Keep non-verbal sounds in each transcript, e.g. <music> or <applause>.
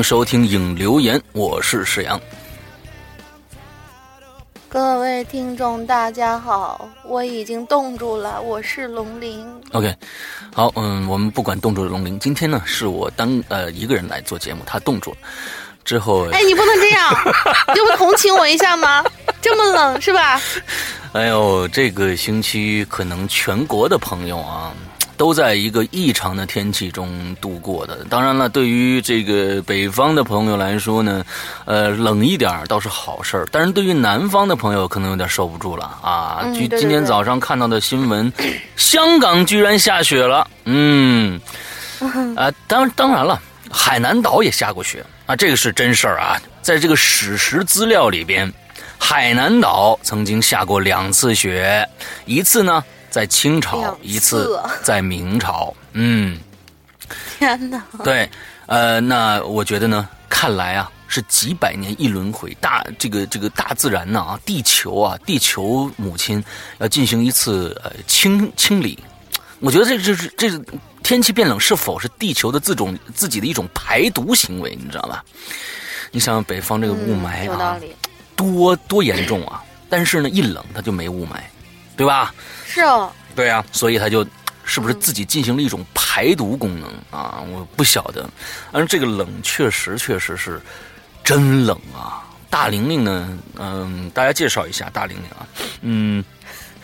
迎收听影留言，我是史阳。各位听众，大家好，我已经冻住了，我是龙鳞。OK，好，嗯，我们不管冻住的龙鳞，今天呢是我单呃一个人来做节目，他冻住了之后，哎，你不能这样，<laughs> 你不同情我一下吗？这么冷是吧？哎呦，这个星期可能全国的朋友啊。都在一个异常的天气中度过的。当然了，对于这个北方的朋友来说呢，呃，冷一点倒是好事儿。但是对于南方的朋友，可能有点受不住了啊！今今天早上看到的新闻，香港居然下雪了。嗯，啊，<laughs> 当当然了，海南岛也下过雪啊，这个是真事儿啊。在这个史实资料里边，海南岛曾经下过两次雪，一次呢。在清朝一次，在明朝，嗯，天哪！对，呃，那我觉得呢，看来啊，是几百年一轮回，大这个这个大自然呢啊，地球啊，地球母亲要进行一次呃清清理。我觉得这这是这天气变冷，是否是地球的自种自己的一种排毒行为？你知道吧？你想想北方这个雾霾啊，多多严重啊！但是呢，一冷它就没雾霾，对吧？是哦，对啊，所以他就是不是自己进行了一种排毒功能啊？我不晓得。但是这个冷确实确实是真冷啊！大玲玲呢，嗯，大家介绍一下大玲玲啊，嗯，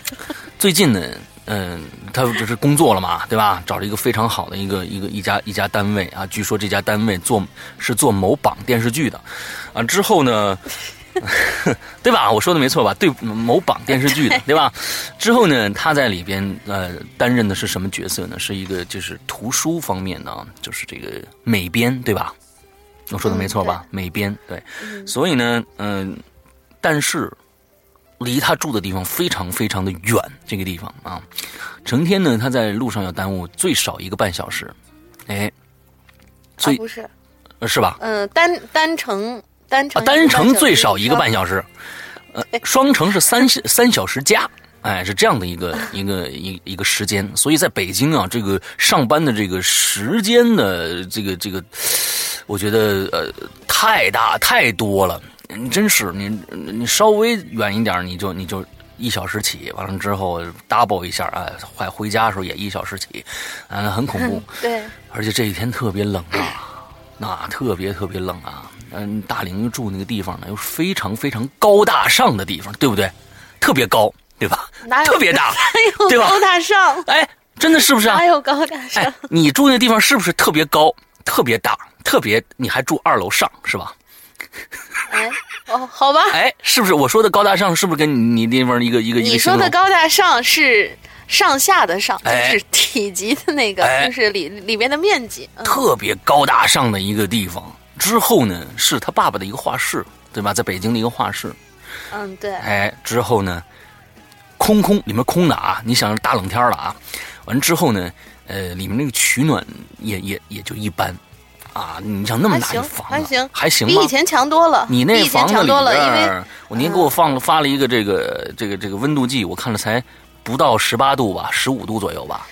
<laughs> 最近呢。嗯，他不是工作了嘛，对吧？找了一个非常好的一个一个一家一家单位啊，据说这家单位做是做某榜电视剧的，啊，之后呢，<laughs> 对吧？我说的没错吧？对，某榜电视剧的，对吧？之后呢，他在里边呃担任的是什么角色呢？是一个就是图书方面的，就是这个美编，对吧？我说的没错吧？美编，对，所以呢，嗯，但是。离他住的地方非常非常的远，这个地方啊，成天呢他在路上要耽误最少一个半小时，哎，所以不是，是吧？嗯，单单程单程单程最少一个半小时，呃，双程是三三小时加，哎，是这样的一个一个一一个时间，所以在北京啊，这个上班的这个时间的这个这个，我觉得呃太大太多了。你真是你，你稍微远一点，你就你就一小时起，完了之后 double 一下，啊，快回家的时候也一小时起，嗯，很恐怖。<laughs> 对，而且这几天特别冷啊，那特别特别冷啊。嗯，大玲住那个地方呢，又是非常非常高大上的地方，对不对？特别高，对吧？哪有特别大？<laughs> 对吧？高大上？哎，真的是不是啊？哪有高大上？你住那地方是不是特别高、特别大、特别？你还住二楼上是吧？哎，哦，好吧。哎，是不是我说的高大上？是不是跟你地方一个一个？你说的高大上是上下的上，就是体积的那个，就是里里边的面积。特别高大上的一个地方。之后呢，是他爸爸的一个画室，对吧？在北京的一个画室。嗯，对。哎，之后呢，空空，里面空的啊！你想大冷天了啊，完之后呢，呃，里面那个取暖也也也就一般。啊，你想那么大一房子，还行，还行，比以前强多了。你那房子里边，我您给我放发了一个这个这个这个温度计，我看了才不到十八度吧，十五度左右吧。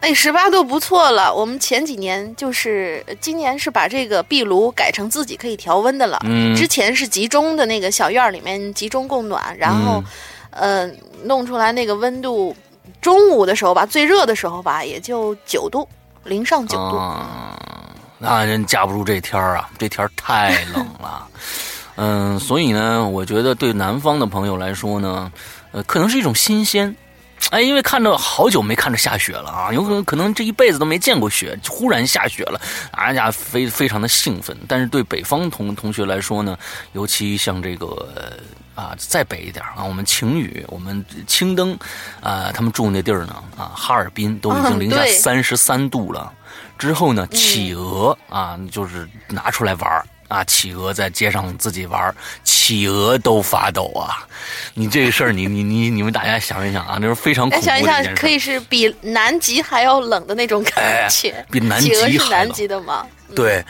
哎，十八度不错了。我们前几年就是今年是把这个壁炉改成自己可以调温的了。嗯，之前是集中的那个小院里面集中供暖，然后呃弄出来那个温度，中午的时候吧，最热的时候吧，也就九度，零上九度。那人架不住这天儿啊，这天儿太冷了，嗯，所以呢，我觉得对南方的朋友来说呢，呃，可能是一种新鲜，哎，因为看着好久没看着下雪了啊，有可能可能这一辈子都没见过雪，忽然下雪了，大家非非常的兴奋。但是对北方同同学来说呢，尤其像这个啊，再北一点啊，我们晴雨，我们青灯，啊，他们住那地儿呢，啊，哈尔滨都已经零下三十三度了。之后呢，企鹅啊，就是拿出来玩啊，企鹅在街上自己玩企鹅都发抖啊！你这个事儿，你你你你们大家想一想啊，那是非常恐怖的一想一想，可以是比南极还要冷的那种感觉。比南极还是南极的吗？对，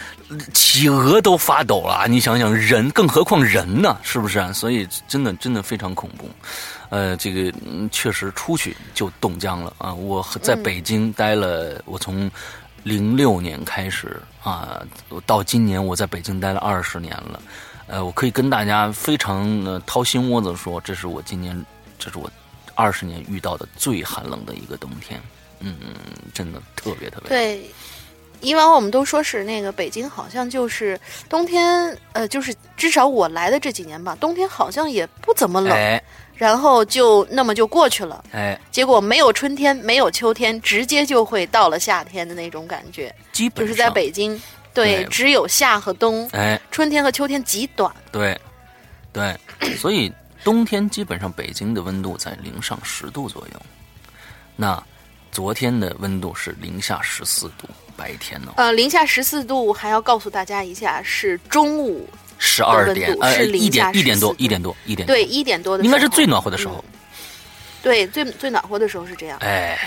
企鹅都发抖了，你想想人，更何况人呢？是不是？啊所以真的真的非常恐怖。呃，这个确实出去就冻僵了啊！我在北京待了，我从。零六年开始啊，到今年我在北京待了二十年了，呃，我可以跟大家非常的掏心窝子说，这是我今年，这是我二十年遇到的最寒冷的一个冬天，嗯，真的特别特别。对，以往我们都说是那个北京好像就是冬天，呃，就是至少我来的这几年吧，冬天好像也不怎么冷。然后就那么就过去了，哎，结果没有春天，没有秋天，直接就会到了夏天的那种感觉。基本就是在北京，对，只有夏和冬，哎，春天和秋天极短。对，对，所以冬天基本上北京的温度在零上十度左右。那昨天的温度是零下十四度，白天呢？呃，零下十四度，还要告诉大家一下，是中午。十二点呃一点一点多一点多一点对一点多的应该是最暖和的时候，对最最暖和的时候是这样。哎，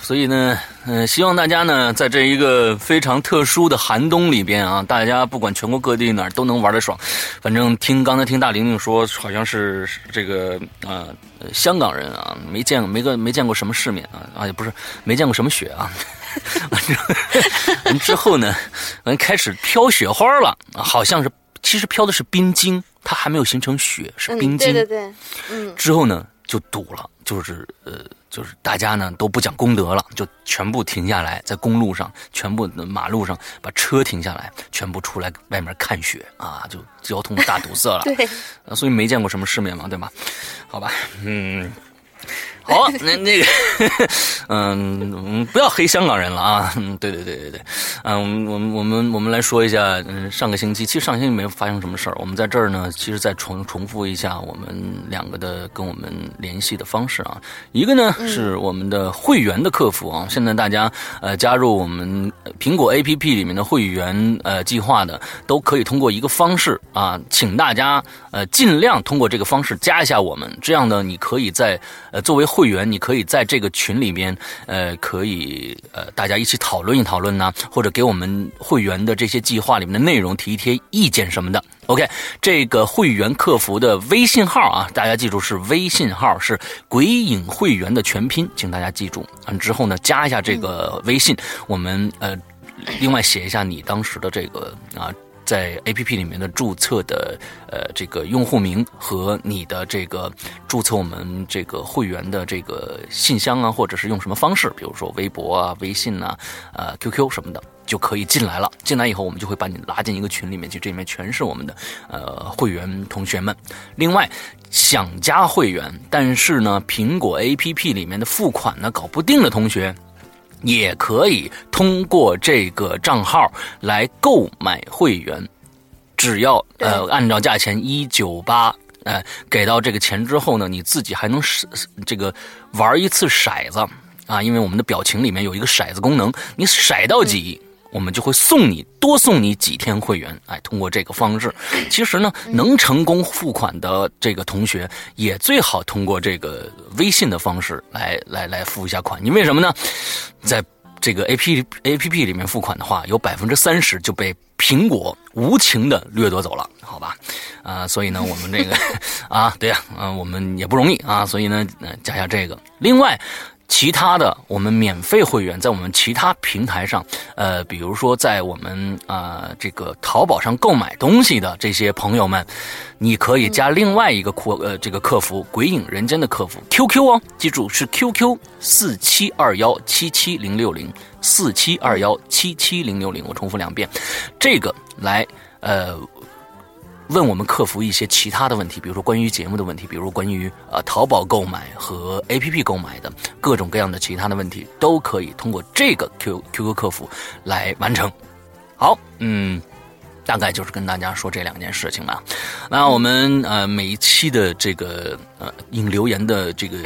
所以呢，嗯，希望大家呢，在这一个非常特殊的寒冬里边啊，大家不管全国各地哪儿都能玩的爽。反正听刚才听大玲玲说，好像是这个啊，香港人啊，没见过没个没见过什么世面啊啊，也不是没见过什么雪啊。<laughs> 完 <laughs> 之后呢，完开始飘雪花了，好像是。其实飘的是冰晶，它还没有形成雪，是冰晶。对对对，嗯。之后呢，就堵了，就是呃，就是大家呢都不讲功德了，就全部停下来，在公路上，全部马路上把车停下来，全部出来外面看雪啊，就交通大堵塞了。<laughs> 对，所以没见过什么世面嘛，对吧？好吧，嗯。好，那那个，<laughs> 嗯，不要黑香港人了啊！<laughs> 嗯，对对对对对，嗯，我们我们我们来说一下，嗯，上个星期其实上星期没有发生什么事儿，我们在这儿呢，其实再重重复一下我们两个的跟我们联系的方式啊，一个呢是我们的会员的客服啊，现在大家呃加入我们苹果 APP 里面的会员呃计划的，都可以通过一个方式啊，请大家呃尽量通过这个方式加一下我们，这样呢，你可以在呃作为会员，你可以在这个群里边，呃，可以呃，大家一起讨论一讨论呢，或者给我们会员的这些计划里面的内容提一提意见什么的。OK，这个会员客服的微信号啊，大家记住是微信号，是鬼影会员的全拼，请大家记住。嗯之后呢，加一下这个微信，我们呃，另外写一下你当时的这个啊。在 A P P 里面的注册的呃这个用户名和你的这个注册我们这个会员的这个信箱啊，或者是用什么方式，比如说微博啊、微信呐、呃 Q Q 什么的，就可以进来了。进来以后，我们就会把你拉进一个群里面去，这里面全是我们的呃会员同学们。另外，想加会员，但是呢，苹果 A P P 里面的付款呢搞不定的同学。也可以通过这个账号来购买会员，只要呃按照价钱一九八，呃给到这个钱之后呢，你自己还能是这个玩一次骰子啊，因为我们的表情里面有一个骰子功能，你骰到几。我们就会送你多送你几天会员，哎，通过这个方式，其实呢，能成功付款的这个同学也最好通过这个微信的方式来来来付一下款。因为什么呢？在这个 A P A P P 里面付款的话，有百分之三十就被苹果无情的掠夺走了，好吧？啊，所以呢，我们这个 <laughs> 啊，对呀，啊，我们也不容易啊，所以呢，加下这个。另外。其他的，我们免费会员在我们其他平台上，呃，比如说在我们啊这个淘宝上购买东西的这些朋友们，你可以加另外一个客呃这个客服“鬼影人间”的客服 QQ 哦，记住是 QQ 四七二幺七七零六零四七二幺七七零六零，我重复两遍，这个来呃。问我们客服一些其他的问题，比如说关于节目的问题，比如关于呃淘宝购买和 APP 购买的各种各样的其他的问题，都可以通过这个 Q QQ 客服来完成。好，嗯，大概就是跟大家说这两件事情吧。那我们呃每一期的这个呃引留言的这个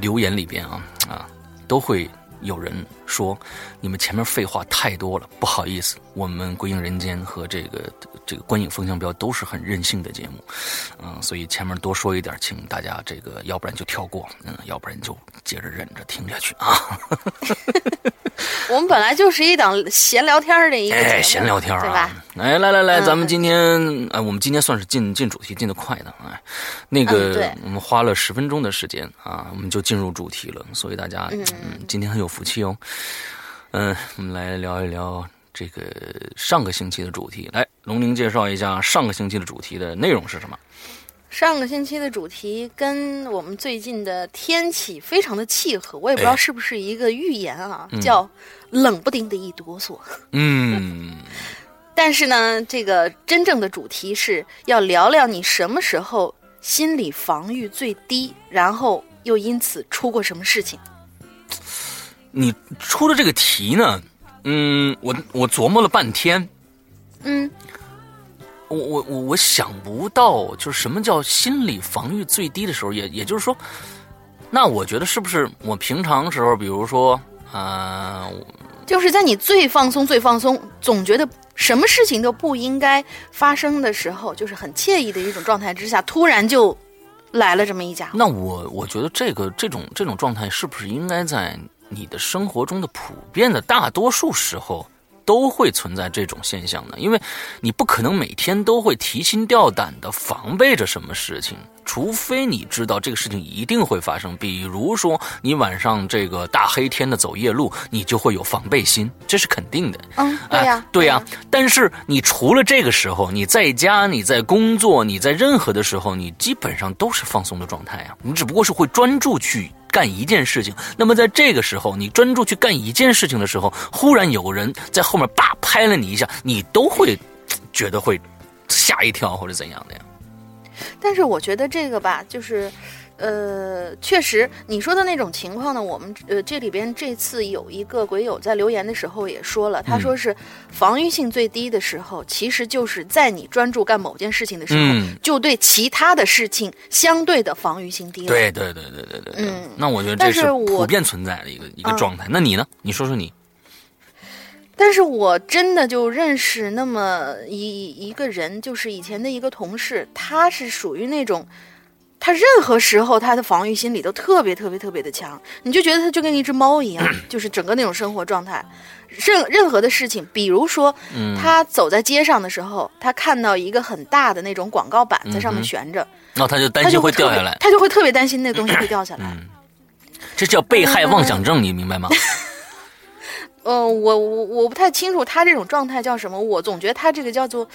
留言里边啊啊都会。有人说，你们前面废话太多了，不好意思，我们《归影人间》和这个这个《观影风向标》都是很任性的节目，嗯，所以前面多说一点，请大家这个要不然就跳过，嗯，要不然就接着忍着听下去啊。<laughs> 我们本来就是一档闲聊天的一个哎，闲聊天对吧？哎，来来来，咱们今天哎，我们今天算是进进主题进的快的哎，那个我们花了十分钟的时间啊，我们就进入主题了，所以大家嗯，今天很有福气哦。嗯，我们来聊一聊这个上个星期的主题，来，龙宁介绍一下上个星期的主题的内容是什么。上个星期的主题跟我们最近的天气非常的契合，我也不知道是不是一个预言啊，叫冷不丁的一哆嗦。嗯，<laughs> 但是呢，这个真正的主题是要聊聊你什么时候心理防御最低，然后又因此出过什么事情。你出的这个题呢，嗯，我我琢磨了半天，嗯。我我我我想不到，就是什么叫心理防御最低的时候，也也就是说，那我觉得是不是我平常时候，比如说，呃，就是在你最放松、最放松，总觉得什么事情都不应该发生的时候，就是很惬意的一种状态之下，突然就来了这么一家。那我我觉得这个这种这种状态，是不是应该在你的生活中的普遍的大多数时候？都会存在这种现象呢，因为你不可能每天都会提心吊胆的防备着什么事情，除非你知道这个事情一定会发生。比如说，你晚上这个大黑天的走夜路，你就会有防备心，这是肯定的。嗯，对呀，对呀。但是你除了这个时候，你在家、你在工作、你在任何的时候，你基本上都是放松的状态啊。你只不过是会专注去。干一件事情。那么在这个时候，你专注去干一件事情的时候，忽然有人在后面叭拍了你一下，你都会觉得会吓一跳或者怎样的呀？但是我觉得这个吧，就是。呃，确实，你说的那种情况呢，我们呃这里边这次有一个鬼友在留言的时候也说了，他说是防御性最低的时候，其实就是在你专注干某件事情的时候，就对其他的事情相对的防御性低了。对对对对对对。嗯，那我觉得这是普遍存在的一个一个状态。那你呢？你说说你。但是我真的就认识那么一一个人，就是以前的一个同事，他是属于那种。他任何时候他的防御心理都特别特别特别的强，你就觉得他就跟一只猫一样，<clears throat> 就是整个那种生活状态，任任何的事情，比如说，他走在街上的时候，他看到一个很大的那种广告板在上面悬着，那他就担心会掉下来，他就会特别担心那东西会掉下来，这叫被害妄想症，<laughs> 你明白吗？呃，我我我不太清楚他这种状态叫什么，我总觉得他这个叫做。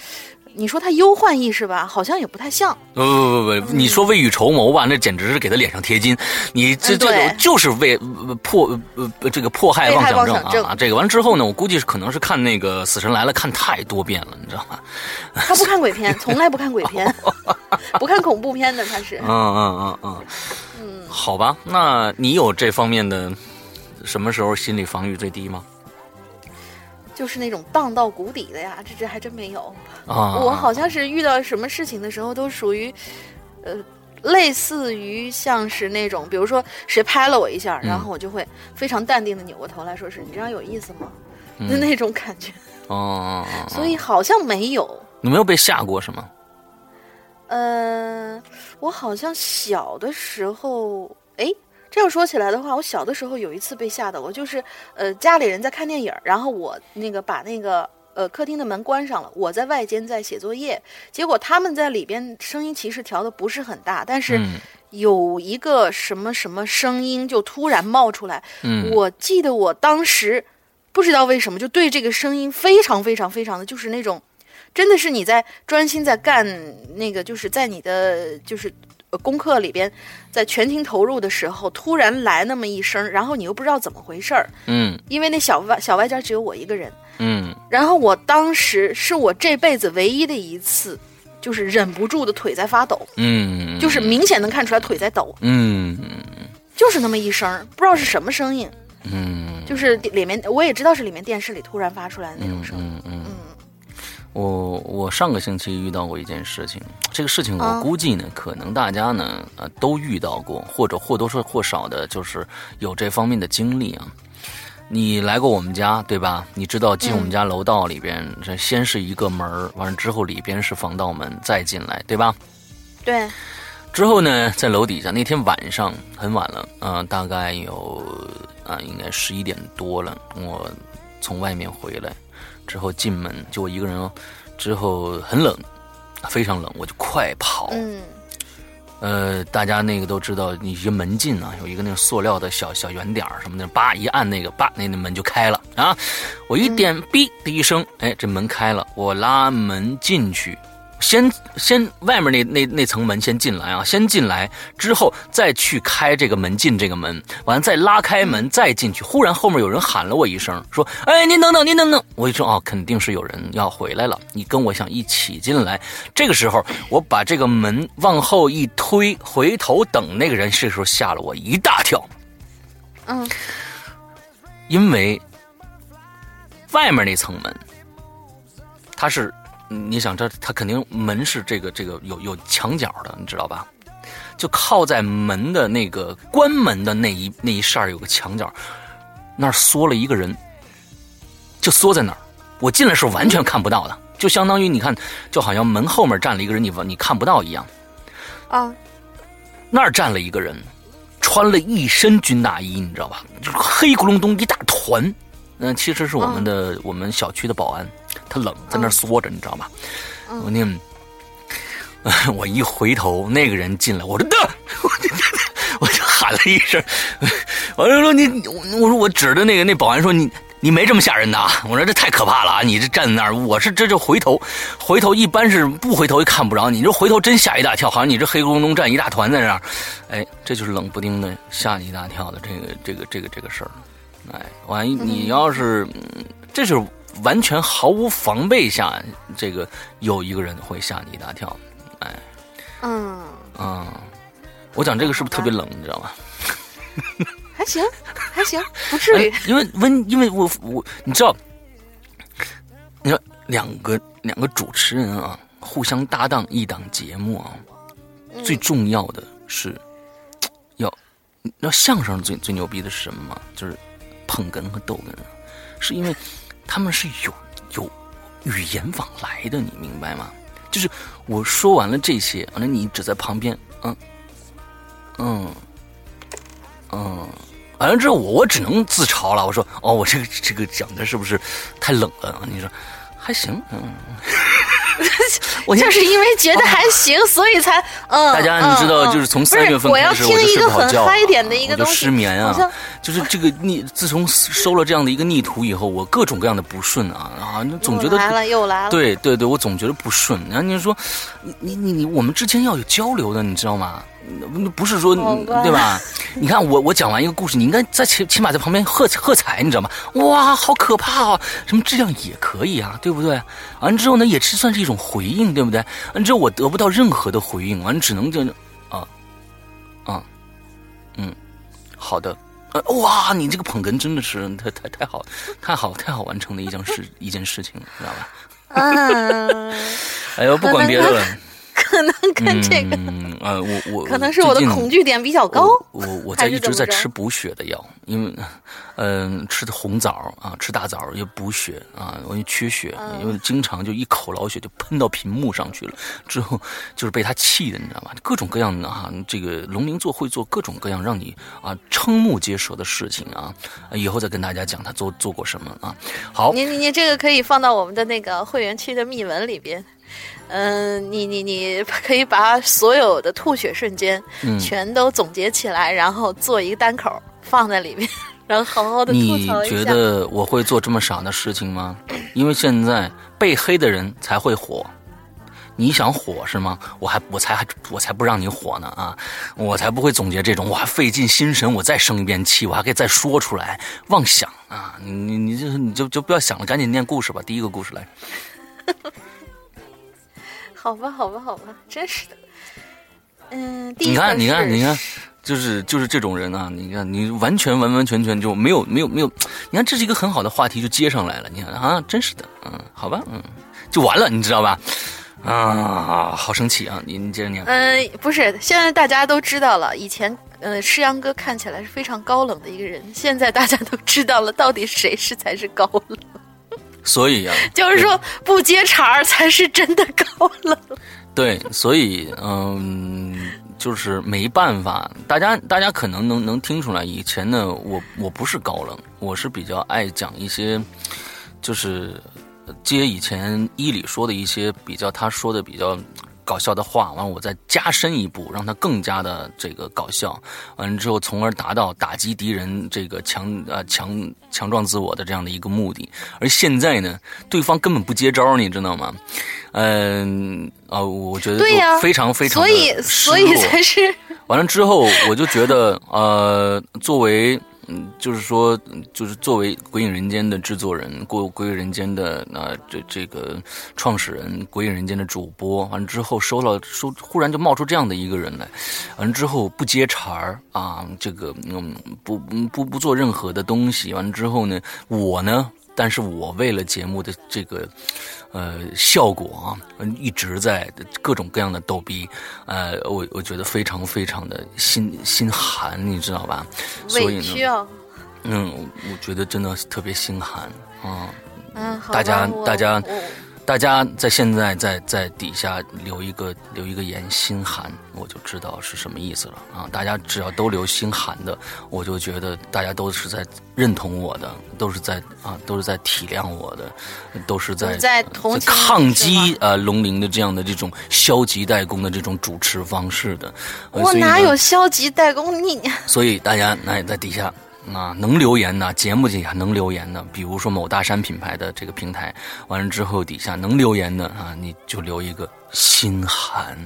你说他忧患意识吧，好像也不太像。不不不不，你说未雨绸缪吧，那简直是给他脸上贴金。你这这就是为迫呃这个迫害妄想症啊！这个完之后呢，我估计是可能是看那个《死神来了》看太多遍了，你知道吗？他不看鬼片，从来不看鬼片，不看恐怖片的，他是。嗯嗯嗯嗯嗯，好吧，那你有这方面的什么时候心理防御最低吗？就是那种荡到谷底的呀，这这还真没有。<laughs> 我好像是遇到什么事情的时候，都属于，呃，类似于像是那种，比如说谁拍了我一下，然后我就会非常淡定的扭过头来说：“是你这样有意思吗？”的 <laughs> 那种感觉。哦。所以好像没有。你没有被吓过是吗？呃，我好像小的时候，哎。这样说起来的话，我小的时候有一次被吓到，我就是呃家里人在看电影，然后我那个把那个呃客厅的门关上了，我在外间在写作业，结果他们在里边声音其实调的不是很大，但是有一个什么什么声音就突然冒出来，我记得我当时不知道为什么就对这个声音非常非常非常的就是那种，真的是你在专心在干那个就是在你的就是。功课里边，在全情投入的时候，突然来那么一声，然后你又不知道怎么回事儿。嗯，因为那小外小外间只有我一个人。嗯，然后我当时是我这辈子唯一的一次，就是忍不住的腿在发抖。嗯，就是明显能看出来腿在抖。嗯，就是那么一声，不知道是什么声音。嗯，就是里面我也知道是里面电视里突然发出来的那种声音。嗯嗯。我我上个星期遇到过一件事情，<tsk> 这个事情我估计呢，可能大家呢呃都遇到过，或者或多或少的，就是有这方面的经历啊。你来过我们家对吧？你知道进我们家楼道里边，这先是一个门完了之后里边是防盗门，再进来对吧？对。之后呢，在楼底下，那天晚上很晚了，嗯，大概有啊，应该十一点多了，我从外面回来。之后进门就我一个人哦，之后很冷，非常冷，我就快跑。嗯，呃，大家那个都知道，一些门禁啊，有一个那种塑料的小小圆点什么的，叭一按那个，叭那那门就开了啊！我一点，哔的一声，哎，这门开了，我拉门进去。先先外面那那那层门先进来啊，先进来之后再去开这个门进这个门，完了再拉开门再进去。忽然后面有人喊了我一声，说：“哎，您等等，您等等。”我一说：“哦，肯定是有人要回来了，你跟我想一起进来。”这个时候我把这个门往后一推，回头等那个人，这时候吓了我一大跳。嗯，因为外面那层门，它是。你想这，他肯定门是这个这个有有墙角的，你知道吧？就靠在门的那个关门的那一那一扇有个墙角，那儿缩了一个人，就缩在那儿。我进来是完全看不到的，就相当于你看，就好像门后面站了一个人，你你看不到一样。啊，那儿站了一个人，穿了一身军大衣，你知道吧？就是黑咕隆咚一大团。嗯，其实是我们的我们小区的保安。他冷，在那缩着，你知道吗？我那，<laughs> 我一回头，那个人进来，我说的，<laughs> 我就我就喊了一声，<laughs> 我就说你，我说我指着那个那保安说你你没这么吓人的啊！我说这太可怕了啊！你这站在那儿，我是这就回头，回头一般是不回头也看不着你，这回头真吓一大跳，好像你这黑咕隆咚站一大团在那儿，哎，这就是冷不丁的吓你一大跳的这个这个这个这个事儿，哎，万一你要是，这是完全毫无防备下，这个有一个人会吓你一大跳，哎，嗯。嗯，我讲这个是不是特别冷，你知道吗？<laughs> 还行，还行，不至于。因为温，因为我我你知道，你说两个两个主持人啊，互相搭档一档节目啊，最重要的是要，你知道相声最最牛逼的是什么吗？就是捧哏和逗哏，是因为他们是有有语言往来的，你明白吗？就是我说完了这些，完了你只在旁边，嗯嗯嗯。完了之后，我我只能自嘲了。我说：“哦，我这个这个讲的是不是太冷了？”你说还行，嗯，<laughs> 我就是因为觉得还行，所以才嗯。大家你知道，就是从三月份开始我就睡不好觉，我就失眠啊。就是这个逆，自从收了这样的一个逆徒以后，我各种各样的不顺啊啊，总觉得来了又来了。对对对，我总觉得不顺。然后你说，你你你，我们之间要有交流的，你知道吗？不是说对吧？你看我我讲完一个故事，你应该在起起码在旁边喝喝彩，你知道吗？哇，好可怕啊！什么质量也可以啊，对不对？完之后呢，也是算是一种回应，对不对？完之后我得不到任何的回应，完只能就啊啊嗯，好的，呃哇，你这个捧哏真的是太太太好，太好太好完成的一件事一件事情，知道吧？嗯，<laughs> 哎呦，不管别的了。<laughs> 可能跟这个，呃，我我可能是我的恐惧点比较高。我我在一直在吃补血的药，因为嗯，吃的红枣啊，吃大枣也补血啊，容易缺血，因为经常就一口老血就喷到屏幕上去了，之后就是被他气的，你知道吗？各种各样的哈，这个龙鳞座会做各种各样让你啊瞠目结舌的事情啊，以后再跟大家讲他做做过什么啊。好，你你你这个可以放到我们的那个会员区的密文里边。嗯，你你你可以把所有的吐血瞬间全都总结起来，然后做一个单口放在里面，然后好好的吐槽一下。你觉得我会做这么傻的事情吗？因为现在被黑的人才会火，你想火是吗？我还我才还我才不让你火呢啊！我才不会总结这种，我还费尽心神，我再生一遍气，我还可以再说出来，妄想啊！你你你就你就就不要想了，赶紧念故事吧。第一个故事来。<laughs> 好吧，好吧，好吧，真是的。嗯，你看，你看，你看，就是就是这种人啊！你看，你完全完完全全就没有没有没有，你看这是一个很好的话题，就接上来了。你看啊，真是的，嗯，好吧，嗯，就完了，你知道吧？啊，好生气啊！你你接着念。嗯，不是，现在大家都知道了。以前，呃，诗阳哥看起来是非常高冷的一个人，现在大家都知道了，到底谁是才是高冷。所以呀，<laughs> 就是说不接茬儿才是真的高冷。对，所以嗯，就是没办法。大家大家可能能能听出来，以前呢，我我不是高冷，我是比较爱讲一些，就是接以前伊里说的一些比较，他说的比较。搞笑的话，完我再加深一步，让他更加的这个搞笑，完了之后，从而达到打击敌人这个强呃强强壮自我的这样的一个目的。而现在呢，对方根本不接招，你知道吗？嗯啊，我觉得非常非常所以所以才是完了之后，我就觉得呃，作为。就是说，就是作为《鬼影人间》的制作人，过《鬼影人间》的那这这个创始人，《鬼影人间》的主播，完了之后收了收，忽然就冒出这样的一个人来，完了之后不接茬儿啊，这个嗯不不不做任何的东西，完了之后呢，我呢，但是我为了节目的这个。呃，效果啊，一直在各种各样的逗逼，呃，我我觉得非常非常的心心寒，你知道吧？所以呢！嗯，我觉得真的特别心寒啊。嗯，大家大家。大家在现在在在底下留一个留一个言心寒，我就知道是什么意思了啊！大家只要都留心寒的，我就觉得大家都是在认同我的，都是在啊，都是在体谅我的，都是在在抗击啊龙鳞的这样的这种消极怠工的这种主持方式的。我哪有消极怠工？你所以大家那在底下啊，能留言的节目底下能留言的，比如说某大山品牌的这个平台，完了之后底下能留言的啊，你就留一个心寒，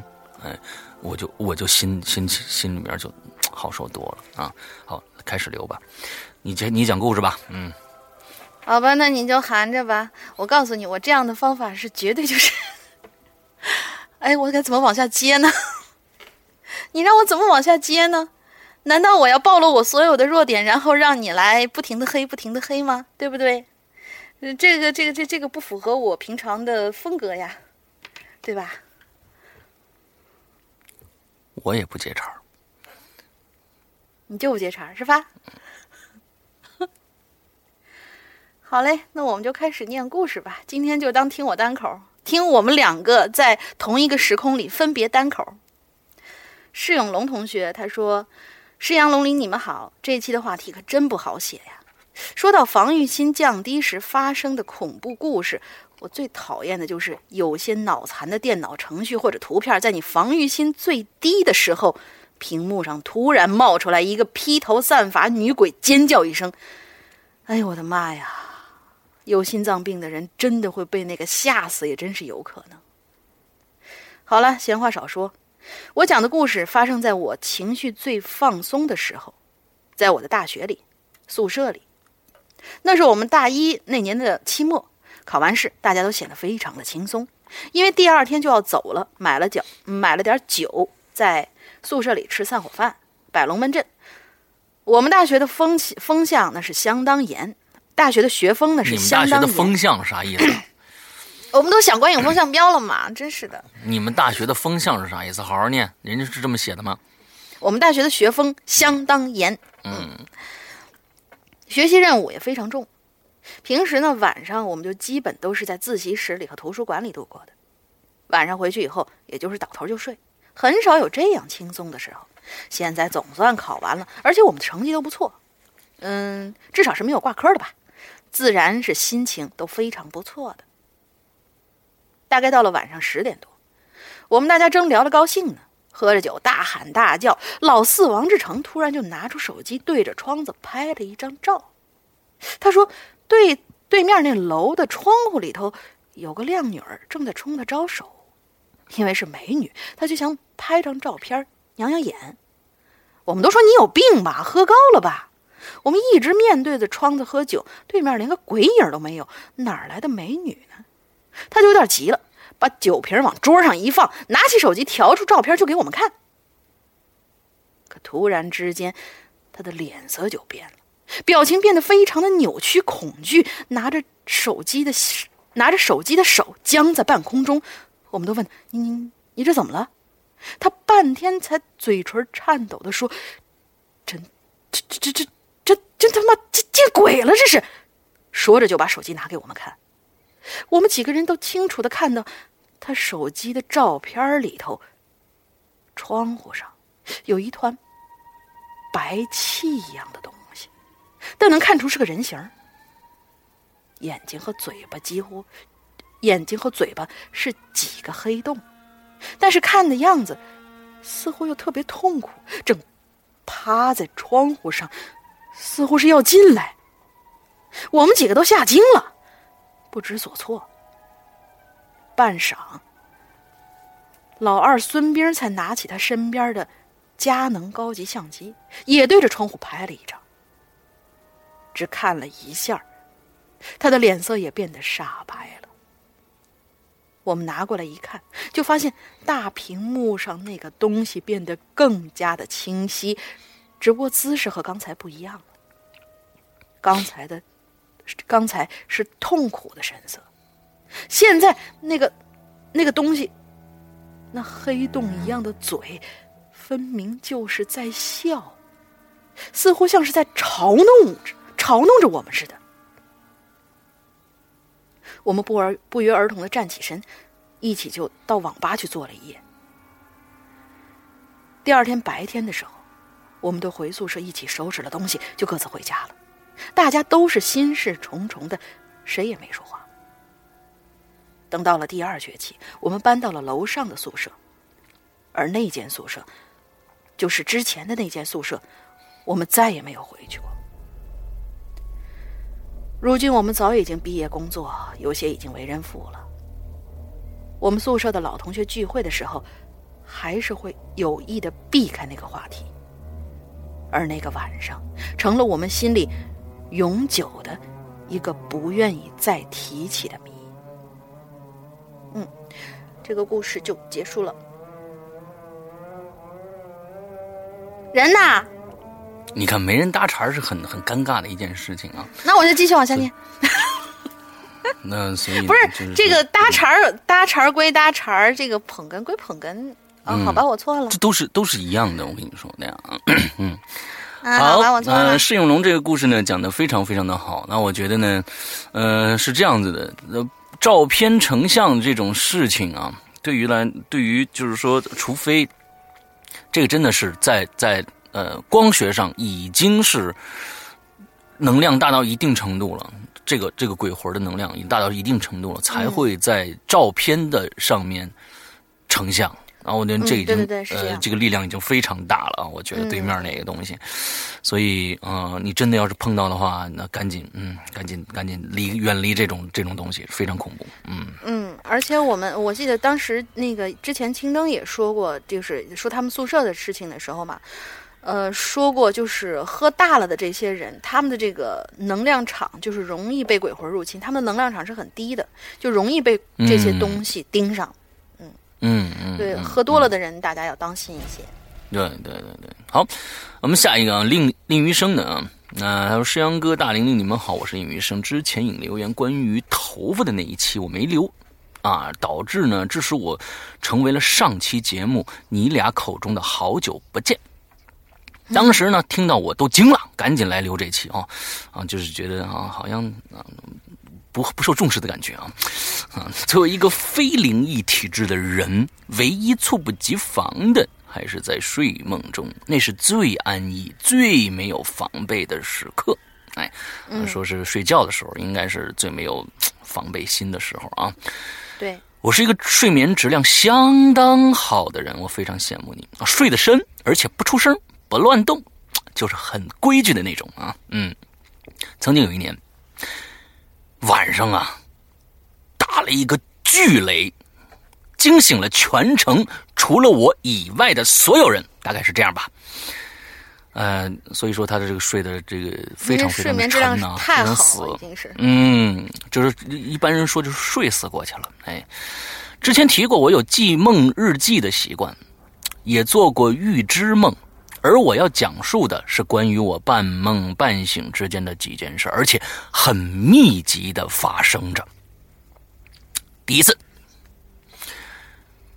哎，我就我就心心心里面就好受多了啊。好，开始留吧，你讲你讲故事吧，嗯，好吧，那你就含着吧。我告诉你，我这样的方法是绝对就是，哎，我该怎么往下接呢？<laughs> 你让我怎么往下接呢？难道我要暴露我所有的弱点，然后让你来不停的黑，不停的黑吗？对不对？这个，这个，这这个不符合我平常的风格呀，对吧？我也不接茬儿你就不接茬儿是吧？好嘞，那我们就开始念故事吧。今天就当听我单口，听我们两个在同一个时空里分别单口。释永龙同学他说。师阳龙鳞，你们好！这一期的话题可真不好写呀。说到防御心降低时发生的恐怖故事，我最讨厌的就是有些脑残的电脑程序或者图片，在你防御心最低的时候，屏幕上突然冒出来一个披头散发女鬼，尖叫一声。哎呦我的妈呀！有心脏病的人真的会被那个吓死，也真是有可能。好了，闲话少说。我讲的故事发生在我情绪最放松的时候，在我的大学里，宿舍里。那是我们大一那年的期末，考完试，大家都显得非常的轻松，因为第二天就要走了，买了酒，买了点酒，在宿舍里吃散伙饭，摆龙门阵。我们大学的风气风向那是相当严，大学的学风呢是相当严。的风向啥意思？<coughs> 我们都想观影风向标了嘛？<laughs> 真是的！你们大学的风向是啥意思？好好念，人家是这么写的吗？我们大学的学风相当严，嗯，学习任务也非常重。平时呢，晚上我们就基本都是在自习室里和图书馆里度过的。晚上回去以后，也就是倒头就睡，很少有这样轻松的时候。现在总算考完了，而且我们的成绩都不错，嗯，至少是没有挂科的吧？自然是心情都非常不错的。大概到了晚上十点多，我们大家正聊得高兴呢，喝着酒大喊大叫。老四王志成突然就拿出手机对着窗子拍了一张照。他说：“对对面那楼的窗户里头有个靓女儿正在冲他招手，因为是美女，他就想拍张照片养养眼。”我们都说：“你有病吧？喝高了吧？”我们一直面对着窗子喝酒，对面连个鬼影都没有，哪来的美女呢？他就有点急了，把酒瓶往桌上一放，拿起手机调出照片就给我们看。可突然之间，他的脸色就变了，表情变得非常的扭曲、恐惧，拿着手机的拿着手机的手僵在半空中。我们都问你你你这怎么了？他半天才嘴唇颤抖的说：“真这这这这这真他妈见见鬼了！这是！”说着就把手机拿给我们看。我们几个人都清楚的看到，他手机的照片里头，窗户上有一团白气一样的东西，但能看出是个人形眼睛和嘴巴几乎，眼睛和嘴巴是几个黑洞，但是看的样子似乎又特别痛苦，正趴在窗户上，似乎是要进来。我们几个都吓惊了。不知所措。半晌，老二孙兵才拿起他身边的佳能高级相机，也对着窗户拍了一张。只看了一下，他的脸色也变得煞白了。我们拿过来一看，就发现大屏幕上那个东西变得更加的清晰，只不过姿势和刚才不一样了。刚才的。刚才是痛苦的神色，现在那个那个东西，那黑洞一样的嘴，分明就是在笑，似乎像是在嘲弄着嘲弄着我们似的。我们不而不约而同的站起身，一起就到网吧去坐了一夜。第二天白天的时候，我们都回宿舍一起收拾了东西，就各自回家了。大家都是心事重重的，谁也没说话。等到了第二学期，我们搬到了楼上的宿舍，而那间宿舍，就是之前的那间宿舍，我们再也没有回去过。如今我们早已经毕业工作，有些已经为人父了。我们宿舍的老同学聚会的时候，还是会有意的避开那个话题，而那个晚上成了我们心里永久的一个不愿意再提起的谜。嗯，这个故事就结束了。人呢？你看，没人搭茬是很很尴尬的一件事情啊。那我就继续往下念。<laughs> 那所以 <laughs> 不是这个搭茬儿，搭茬儿归搭茬儿，这个捧哏归捧哏啊。好吧，我错了。这都是都是一样的，我跟你说那样啊。嗯，<coughs> 好吧，我错了。释永龙这个故事呢，讲的非常非常的好。那我觉得呢，呃，是这样子的。呃，照片成像这种事情啊，对于来，对于就是说，除非这个真的是在在。呃，光学上已经是能量大到一定程度了，这个这个鬼魂的能量已经大到一定程度了，才会在照片的上面成像。然后我觉得这已经呃，这个力量已经非常大了啊！我觉得对面那个东西，所以呃，你真的要是碰到的话，那赶紧嗯，赶紧赶紧离远离这种这种东西，非常恐怖。嗯嗯，而且我们我记得当时那个之前青灯也说过，就是说他们宿舍的事情的时候嘛。呃，说过就是喝大了的这些人，他们的这个能量场就是容易被鬼魂入侵，他们的能量场是很低的，就容易被这些东西盯上。嗯嗯嗯，对，喝多了的人大家要当心一些。对对对对，好，我们下一个啊，令令余生的啊，那他说诗阳哥、大玲玲，你们好，我是尹余生。之前引留言关于头发的那一期我没留啊，导致呢，致使我成为了上期节目你俩口中的好久不见。当时呢，听到我都惊了，赶紧来留这期啊，啊，就是觉得啊，好像啊不不受重视的感觉啊，啊，作为一个非灵异体质的人，唯一猝不及防的还是在睡梦中，那是最安逸、最没有防备的时刻。哎，说是睡觉的时候，应该是最没有防备心的时候啊。对我是一个睡眠质量相当好的人，我非常羡慕你啊，睡得深，而且不出声。不乱动，就是很规矩的那种啊。嗯，曾经有一年晚上啊，打了一个巨雷，惊醒了全城除了我以外的所有人，大概是这样吧。呃，所以说他的这个睡的这个非常非常的沉呐，太好了，已经是嗯，就是一般人说就是睡死过去了。哎，之前提过我有记梦日记的习惯，也做过预知梦。而我要讲述的是关于我半梦半醒之间的几件事，而且很密集的发生着。第一次，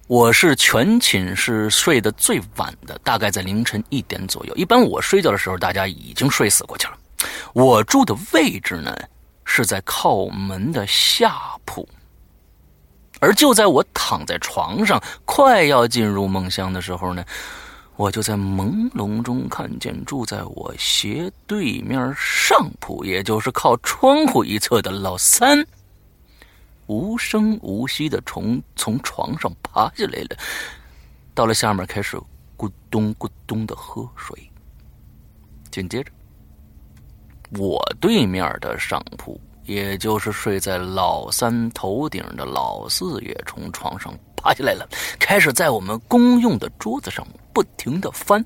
我是全寝室睡得最晚的，大概在凌晨一点左右。一般我睡觉的时候，大家已经睡死过去了。我住的位置呢，是在靠门的下铺。而就在我躺在床上快要进入梦乡的时候呢。我就在朦胧中看见住在我斜对面上铺，也就是靠窗户一侧的老三，无声无息的从从床上爬下来了，到了下面开始咕咚咕咚的喝水。紧接着，我对面的上铺，也就是睡在老三头顶的老四，也从床上爬下来了，开始在我们公用的桌子上。不停的翻，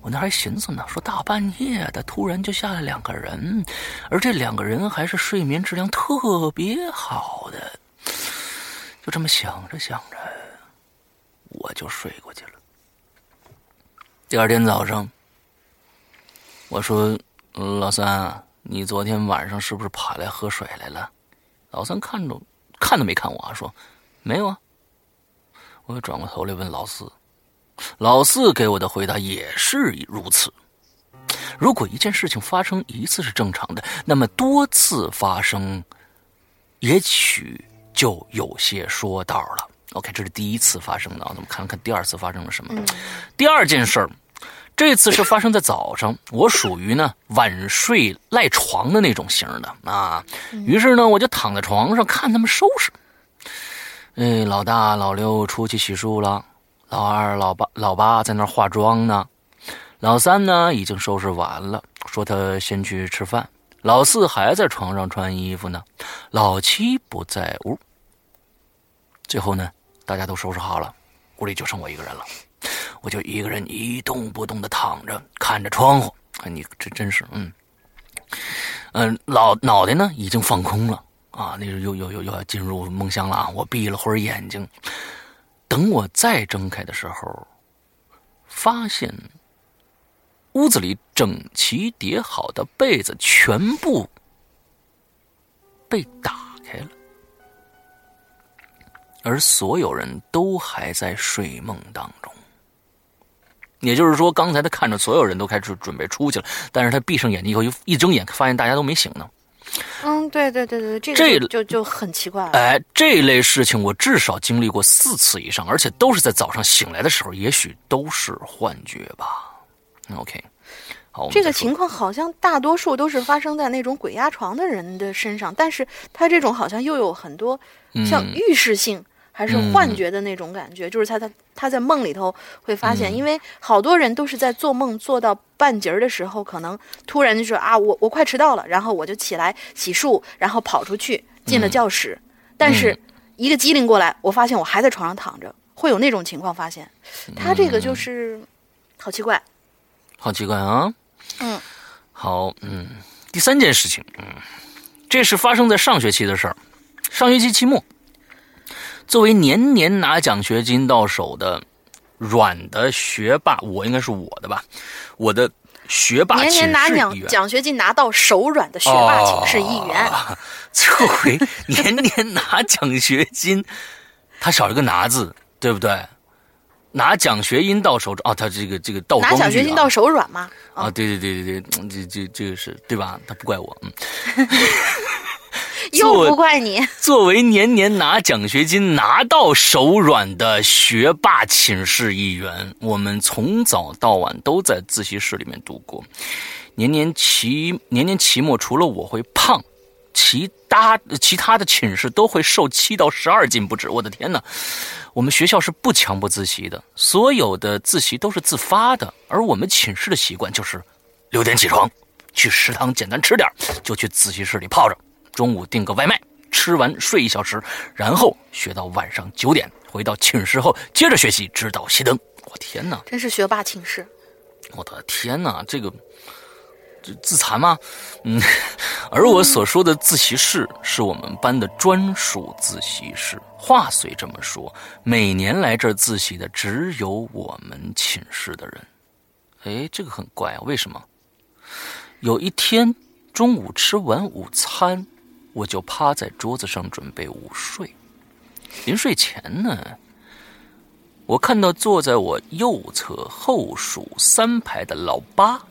我那还寻思呢，说大半夜的突然就下来两个人，而这两个人还是睡眠质量特别好的，就这么想着想着，我就睡过去了。第二天早上，我说老三，你昨天晚上是不是爬来喝水来了？老三看着看都没看我，说没有啊。我又转过头来问老四。老四给我的回答也是如此。如果一件事情发生一次是正常的，那么多次发生，也许就有些说道了。OK，这是第一次发生的啊，咱们看看第二次发生了什么。第二件事儿，这次是发生在早上。我属于呢晚睡赖床的那种型的啊，于是呢我就躺在床上看他们收拾。哎，老大老六出去洗漱了。老二、老八、老八在那化妆呢，老三呢已经收拾完了，说他先去吃饭。老四还在床上穿衣服呢，老七不在屋。最后呢，大家都收拾好了，屋里就剩我一个人了。我就一个人一动不动的躺着，看着窗户。你这真是，嗯，嗯，脑脑袋呢已经放空了啊，那又又又又要进入梦乡了啊！我闭了会儿眼睛，等我再睁开的时候，发现屋子里整齐叠好的被子全部被打开了，而所有人都还在睡梦当中。也就是说，刚才他看着所有人都开始准备出去了，但是他闭上眼睛以后，一一睁眼发现大家都没醒呢。嗯，对对对对，这个就就很奇怪了。哎，这类事情我至少经历过四次以上，而且都是在早上醒来的时候，也许都是幻觉吧。OK，好，这个情况好像大多数都是发生在那种鬼压床的人的身上，但是他这种好像又有很多像预示性。还是幻觉的那种感觉，就是他他他在梦里头会发现，因为好多人都是在做梦做到半截儿的时候，可能突然就说啊，我我快迟到了，然后我就起来洗漱，然后跑出去进了教室，但是一个机灵过来，我发现我还在床上躺着，会有那种情况发现，他这个就是好奇怪，好奇怪啊，嗯，好，嗯，第三件事情，嗯，这是发生在上学期的事儿，上学期期末。作为年年拿奖学金到手的软的学霸，我应该是我的吧？我的学霸年年拿奖奖学金拿到手软的学霸寝室一员。<laughs> 作为年年拿奖学金，他少了个拿字，对不对？拿奖学金到手哦，他这个这个倒拿奖学金到手软吗？啊，对对对对对，这这这个是对吧？他不怪我，嗯。又不怪你。作为年年拿奖学金拿到手软的学霸寝室一员，我们从早到晚都在自习室里面度过。年年期年年期末，除了我会胖，其他其他的寝室都会瘦七到十二斤不止。我的天哪！我们学校是不强迫自习的，所有的自习都是自发的。而我们寝室的习惯就是六点起床，去食堂简单吃点，就去自习室里泡着。中午订个外卖，吃完睡一小时，然后学到晚上九点，回到寝室后接着学习，直到熄灯。我天哪，真是学霸寝室！我的天哪，这个这自残吗？<laughs> 嗯，而我所说的自习室是我们班的专属自习室。话虽这么说，每年来这儿自习的只有我们寝室的人。哎，这个很怪啊，为什么？有一天中午吃完午餐。我就趴在桌子上准备午睡。临睡前呢，我看到坐在我右侧后数三排的老八，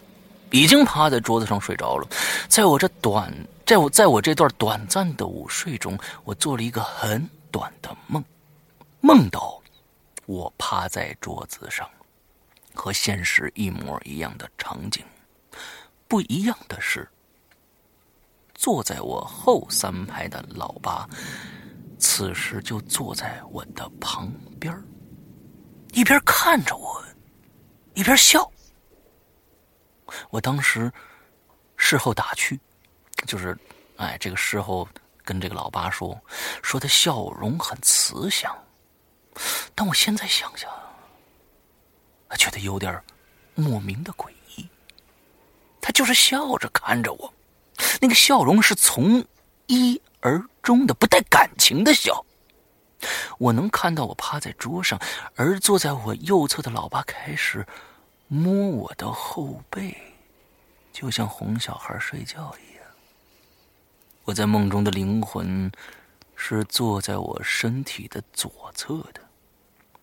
已经趴在桌子上睡着了。在我这短，在我在我这段短暂的午睡中，我做了一个很短的梦，梦到我趴在桌子上，和现实一模一样的场景。不一样的是。坐在我后三排的老八，此时就坐在我的旁边一边看着我，一边笑。我当时事后打趣，就是，哎，这个事后跟这个老八说，说他笑容很慈祥。但我现在想想，觉得有点莫名的诡异。他就是笑着看着我。那个笑容是从一而终的，不带感情的笑。我能看到我趴在桌上，而坐在我右侧的老爸开始摸我的后背，就像哄小孩睡觉一样。我在梦中的灵魂是坐在我身体的左侧的。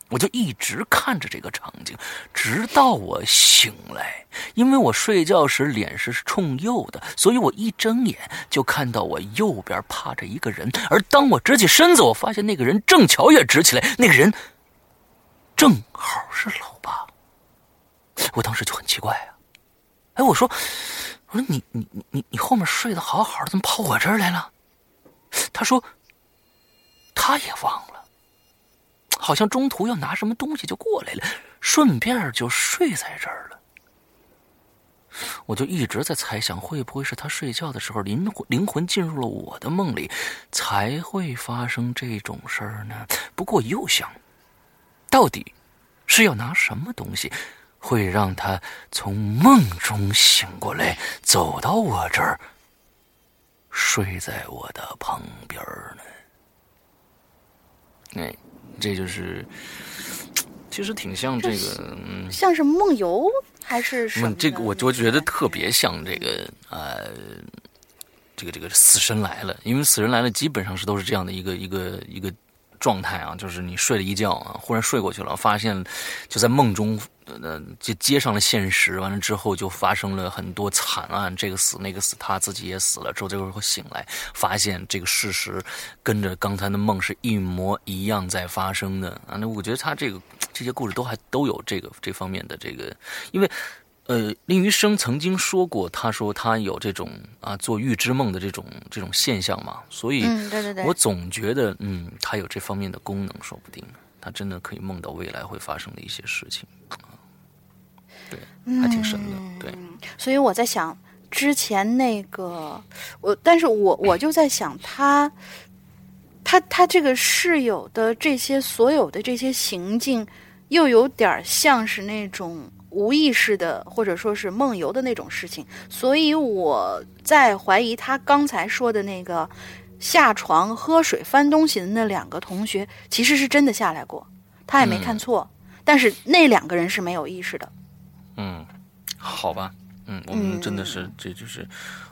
我就一直看着这个场景，直到我醒来。因为我睡觉时脸是冲右的，所以我一睁眼就看到我右边趴着一个人。而当我直起身子，我发现那个人正巧也直起来，那个人正好是老爸。我当时就很奇怪啊，哎，我说，我说你你你你你后面睡得好好的，怎么跑我这儿来了？他说，他也忘了。好像中途要拿什么东西就过来了，顺便就睡在这儿了。我就一直在猜想，会不会是他睡觉的时候灵魂灵魂进入了我的梦里，才会发生这种事儿呢？不过又想，到底是要拿什么东西，会让他从梦中醒过来，走到我这儿，睡在我的旁边呢？哎，这就是，其实挺像这个，嗯，像是梦游还是什么？这个我就觉得特别像这个，呃，这个这个死神来了，因为死神来了基本上是都是这样的一个一个一个。状态啊，就是你睡了一觉啊，忽然睡过去了，发现就在梦中，呃，就接上了现实。完了之后，就发生了很多惨案，这个死那个死，他自己也死了。之后这会儿醒来，发现这个事实跟着刚才的梦是一模一样在发生的啊。那我觉得他这个这些故事都还都有这个这方面的这个，因为。呃，林余生曾经说过，他说他有这种啊做预知梦的这种这种现象嘛，所以，对对对，我总觉得，嗯，他有这方面的功能，说不定他真的可以梦到未来会发生的一些事情啊，对，还挺神的，对。所以我在想，之前那个我，但是我我就在想，他，他他这个室友的这些所有的这些行径，又有点像是那种。无意识的，或者说是梦游的那种事情，所以我在怀疑他刚才说的那个下床喝水翻东西的那两个同学，其实是真的下来过，他也没看错。但是那两个人是没有意识的。嗯，好吧，嗯，我们真的是，这就是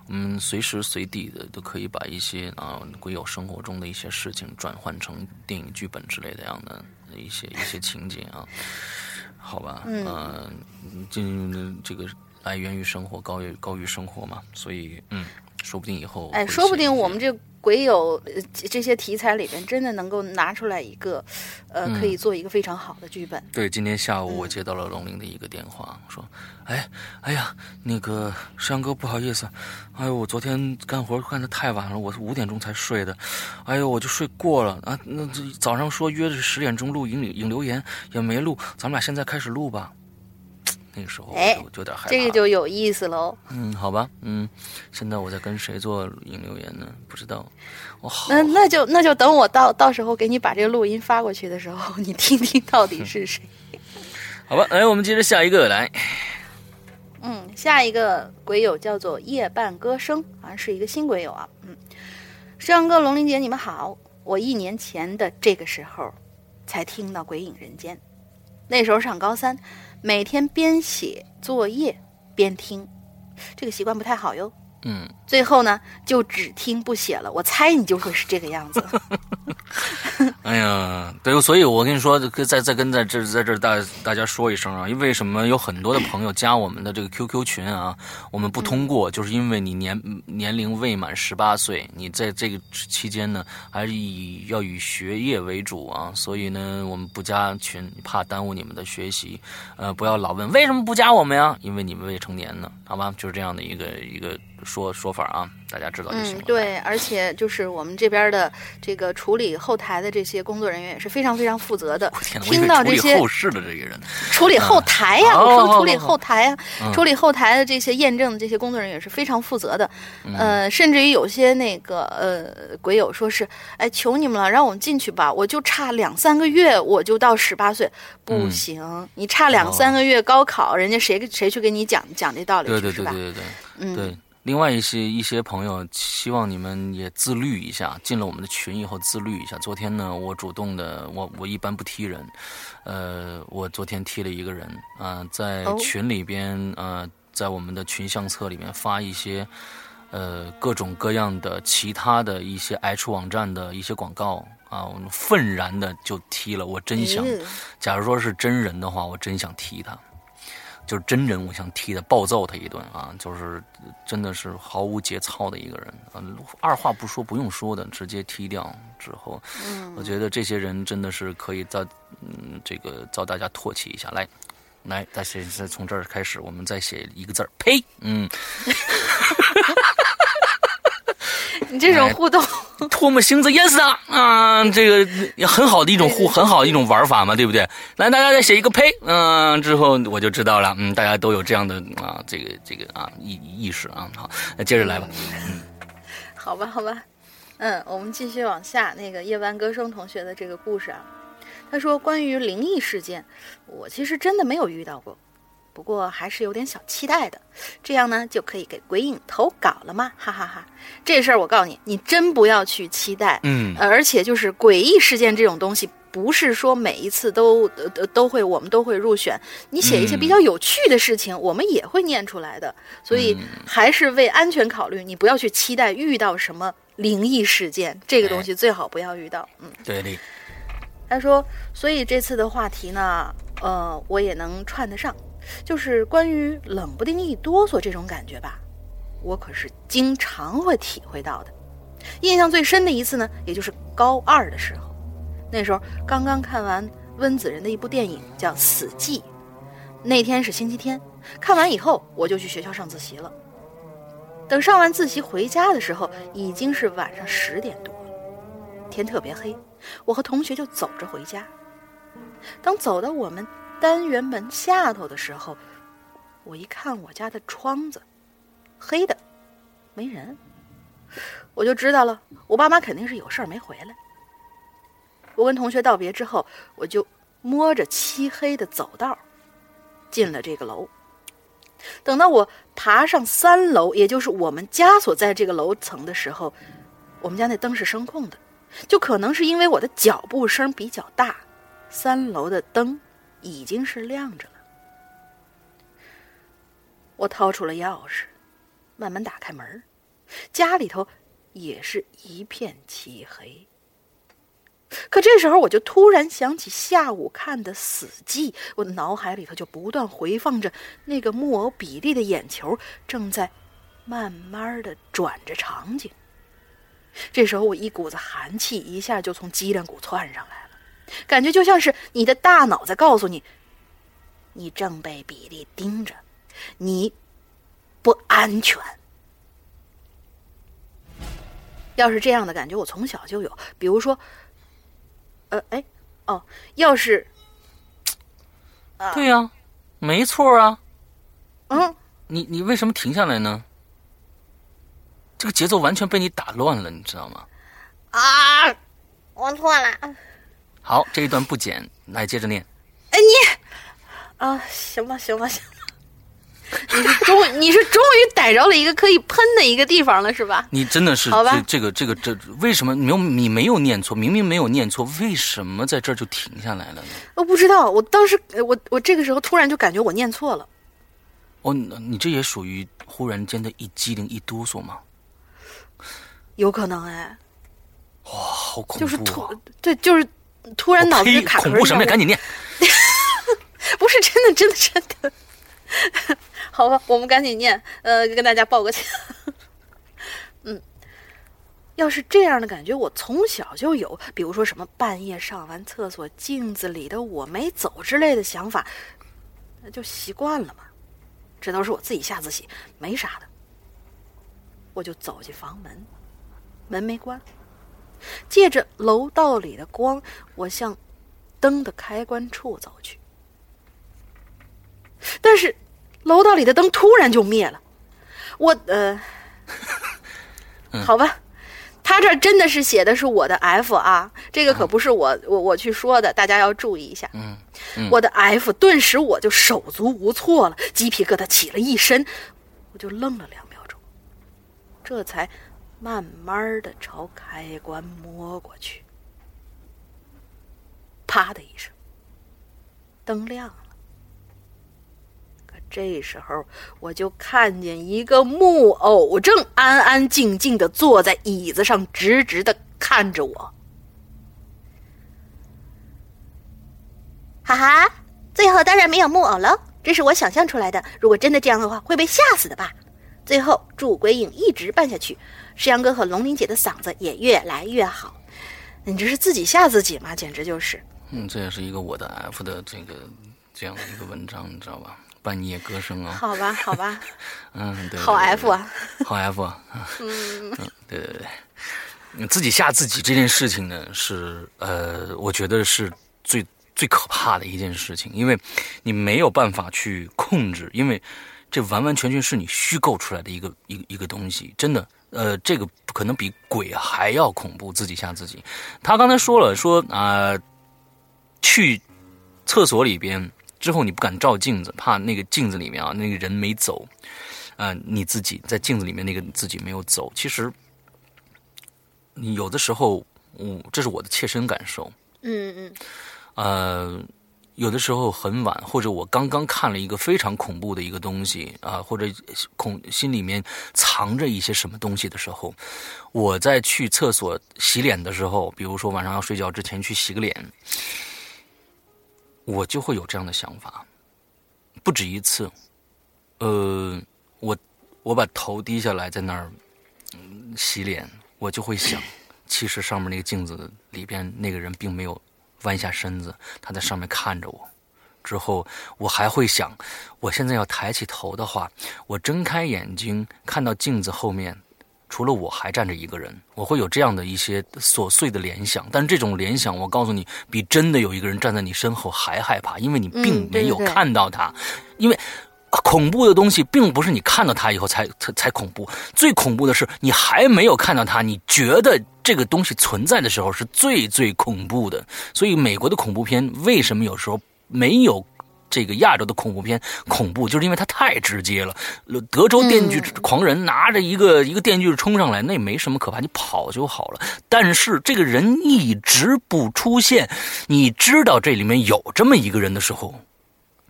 我们随时随地的都可以把一些啊鬼友生活中的一些事情转换成电影剧本之类的样的一些一些情节啊。好吧，嗯，进这个来源于生活，高于高于生活嘛，所以嗯，说不定以后哎，说不定我们这。鬼有这些题材里边，真的能够拿出来一个，呃，可以做一个非常好的剧本。对，今天下午我接到了龙玲的一个电话，说：“哎，哎呀，那个山哥，不好意思，哎呦，我昨天干活干的太晚了，我是五点钟才睡的，哎呦，我就睡过了啊。那这早上说约的是十点钟录影影留言，也没录，咱们俩现在开始录吧。”那个时候哎，就有点害怕。这个就有意思喽。嗯，好吧，嗯，现在我在跟谁做引留言呢？不知道。我好。那那就那就等我到到时候给你把这个录音发过去的时候，<laughs> 你听听到底是谁。好吧，来，我们接着下一个来。嗯，下一个鬼友叫做夜半歌声，好像是一个新鬼友啊。嗯，石阳哥、龙玲姐，你们好。我一年前的这个时候才听到《鬼影人间》，那时候上高三。每天边写作业边听，这个习惯不太好哟。嗯，最后呢，就只听不写了。我猜你就会是这个样子。<laughs> <laughs> 哎呀，对，所以我跟你说，再再跟在这在这大大家说一声啊，因为什么？有很多的朋友加我们的这个 QQ 群啊，我们不通过，就是因为你年年龄未满十八岁，你在这个期间呢，还是以要以学业为主啊，所以呢，我们不加群，怕耽误你们的学习。呃，不要老问为什么不加我们呀？因为你们未成年呢，好吧？就是这样的一个一个。说说法啊，大家知道就行了。嗯，对，而且就是我们这边的这个处理后台的这些工作人员也是非常非常负责的。听到这些后事的这个人，处理后台呀，我说处理后台呀，处理后台的这些验证的这些工作人员是非常负责的。呃，甚至于有些那个呃鬼友说是，哎，求你们了，让我们进去吧，我就差两三个月我就到十八岁，不行，你差两三个月高考，人家谁谁去给你讲讲这道理去是吧？对对对对对，嗯。另外一些一些朋友希望你们也自律一下，进了我们的群以后自律一下。昨天呢，我主动的，我我一般不踢人，呃，我昨天踢了一个人啊，在群里边呃，在我们的群相册里面发一些呃各种各样的其他的一些 H 网站的一些广告啊，我愤然的就踢了。我真想，假如说是真人的话，我真想踢他。就是真人，我想踢他，暴揍他一顿啊！就是真的是毫无节操的一个人，嗯，二话不说，不用说的，直接踢掉之后，我觉得这些人真的是可以遭，嗯，这个遭大家唾弃一下。来，来，再写，再从这儿开始，我们再写一个字儿，呸！嗯，<laughs> 你这种互动，唾沫星子淹死他啊！这个也很好的一种互，很好的一种玩法嘛，对不对？来，大家再写一个呸，嗯，之后我就知道了，嗯，大家都有这样的啊，这个这个啊意意识啊。好，那接着来吧。好吧，好吧，嗯，我们继续往下，那个夜半歌声同学的这个故事啊，他说关于灵异事件，我其实真的没有遇到过。不过还是有点小期待的，这样呢就可以给鬼影投稿了吗？哈哈哈！这事儿我告诉你，你真不要去期待。嗯，而且就是诡异事件这种东西，不是说每一次都都都会我们都会入选。你写一些比较有趣的事情，我们也会念出来的。所以还是为安全考虑，你不要去期待遇到什么灵异事件，这个东西最好不要遇到。嗯，对的。他说，所以这次的话题呢，呃，我也能串得上。就是关于冷不丁一哆嗦这种感觉吧，我可是经常会体会到的。印象最深的一次呢，也就是高二的时候，那时候刚刚看完温子仁的一部电影叫《死寂》，那天是星期天，看完以后我就去学校上自习了。等上完自习回家的时候，已经是晚上十点多了，天特别黑，我和同学就走着回家。等走到我们。单元门下头的时候，我一看我家的窗子，黑的，没人，我就知道了，我爸妈肯定是有事儿没回来。我跟同学道别之后，我就摸着漆黑的走道，进了这个楼。等到我爬上三楼，也就是我们家所在这个楼层的时候，我们家那灯是声控的，就可能是因为我的脚步声比较大，三楼的灯。已经是亮着了。我掏出了钥匙，慢慢打开门家里头也是一片漆黑。可这时候，我就突然想起下午看的《死寂》，我的脑海里头就不断回放着那个木偶比利的眼球正在慢慢的转着场景。这时候，我一股子寒气一下就从脊梁骨窜上来。感觉就像是你的大脑在告诉你，你正被比利盯着，你不安全。要是这样的感觉，我从小就有。比如说，呃，哎，哦，要是，对呀，没错啊。嗯，你你为什么停下来呢？这个节奏完全被你打乱了，你知道吗？啊，我错了。好，这一段不剪，来接着念。哎，你啊，行吧，行吧，行吧。你是终，你是终于逮着了一个可以喷的一个地方了，是吧？你真的是好吧？这个，这个，这为什么没有？你没有念错，明明没有念错，为什么在这儿就停下来了呢？我不知道，我当时，我我这个时候突然就感觉我念错了。哦，你这也属于忽然间的一激灵、一哆嗦吗？有可能哎。哇，好恐怖！就是突，对，就是。突然脑子就卡恐怖什么呀？赶紧念！不是真的，真的，真的。好吧，我们赶紧念。呃，跟大家报个歉。嗯，要是这样的感觉，我从小就有，比如说什么半夜上完厕所，镜子里的我没走之类的想法，那就习惯了嘛。这都是我自己下自己，没啥的。我就走进房门，门没关。借着楼道里的光，我向灯的开关处走去。但是，楼道里的灯突然就灭了。我呃，好吧，他这真的是写的是我的 F 啊，这个可不是我我我去说的，大家要注意一下。嗯，我的 F，顿时我就手足无措了，鸡皮疙瘩起了一身，我就愣了两秒钟，这才。慢慢的朝开关摸过去，啪的一声，灯亮了。可这时候，我就看见一个木偶正安安静静的坐在椅子上，直直的看着我。哈哈，最后当然没有木偶了，这是我想象出来的。如果真的这样的话，会被吓死的吧？最后，祝鬼影一直办下去。石阳哥和龙玲姐的嗓子也越来越好，你这是自己吓自己吗？简直就是。嗯，这也是一个我的 F 的这个这样的一个文章，你知道吧？半夜歌声啊。好吧，好吧。<laughs> 嗯，对。好 F 啊。好 F 啊。嗯。<laughs> 对对对。自己吓自己这件事情呢，是呃，我觉得是最最可怕的一件事情，因为你没有办法去控制，因为这完完全全是你虚构出来的一个一一个东西，真的，呃，这个可能比鬼还要恐怖，自己吓自己。他刚才说了，说啊，去厕所里边之后，你不敢照镜子，怕那个镜子里面啊那个人没走，啊，你自己在镜子里面那个自己没有走，其实。你有的时候，嗯，这是我的切身感受。嗯嗯。呃，有的时候很晚，或者我刚刚看了一个非常恐怖的一个东西啊，或者恐心里面藏着一些什么东西的时候，我在去厕所洗脸的时候，比如说晚上要睡觉之前去洗个脸，我就会有这样的想法，不止一次。呃，我我把头低下来在那儿洗脸。我就会想，其实上面那个镜子里边那个人并没有弯下身子，他在上面看着我。之后我还会想，我现在要抬起头的话，我睁开眼睛看到镜子后面，除了我还站着一个人。我会有这样的一些琐碎的联想，但这种联想，我告诉你，比真的有一个人站在你身后还害怕，因为你并没有看到他，因为。恐怖的东西并不是你看到它以后才才恐怖，最恐怖的是你还没有看到它，你觉得这个东西存在的时候是最最恐怖的。所以美国的恐怖片为什么有时候没有这个亚洲的恐怖片恐怖，就是因为它太直接了。德州电锯狂人拿着一个一个电锯冲上来，那也没什么可怕，你跑就好了。但是这个人一直不出现，你知道这里面有这么一个人的时候。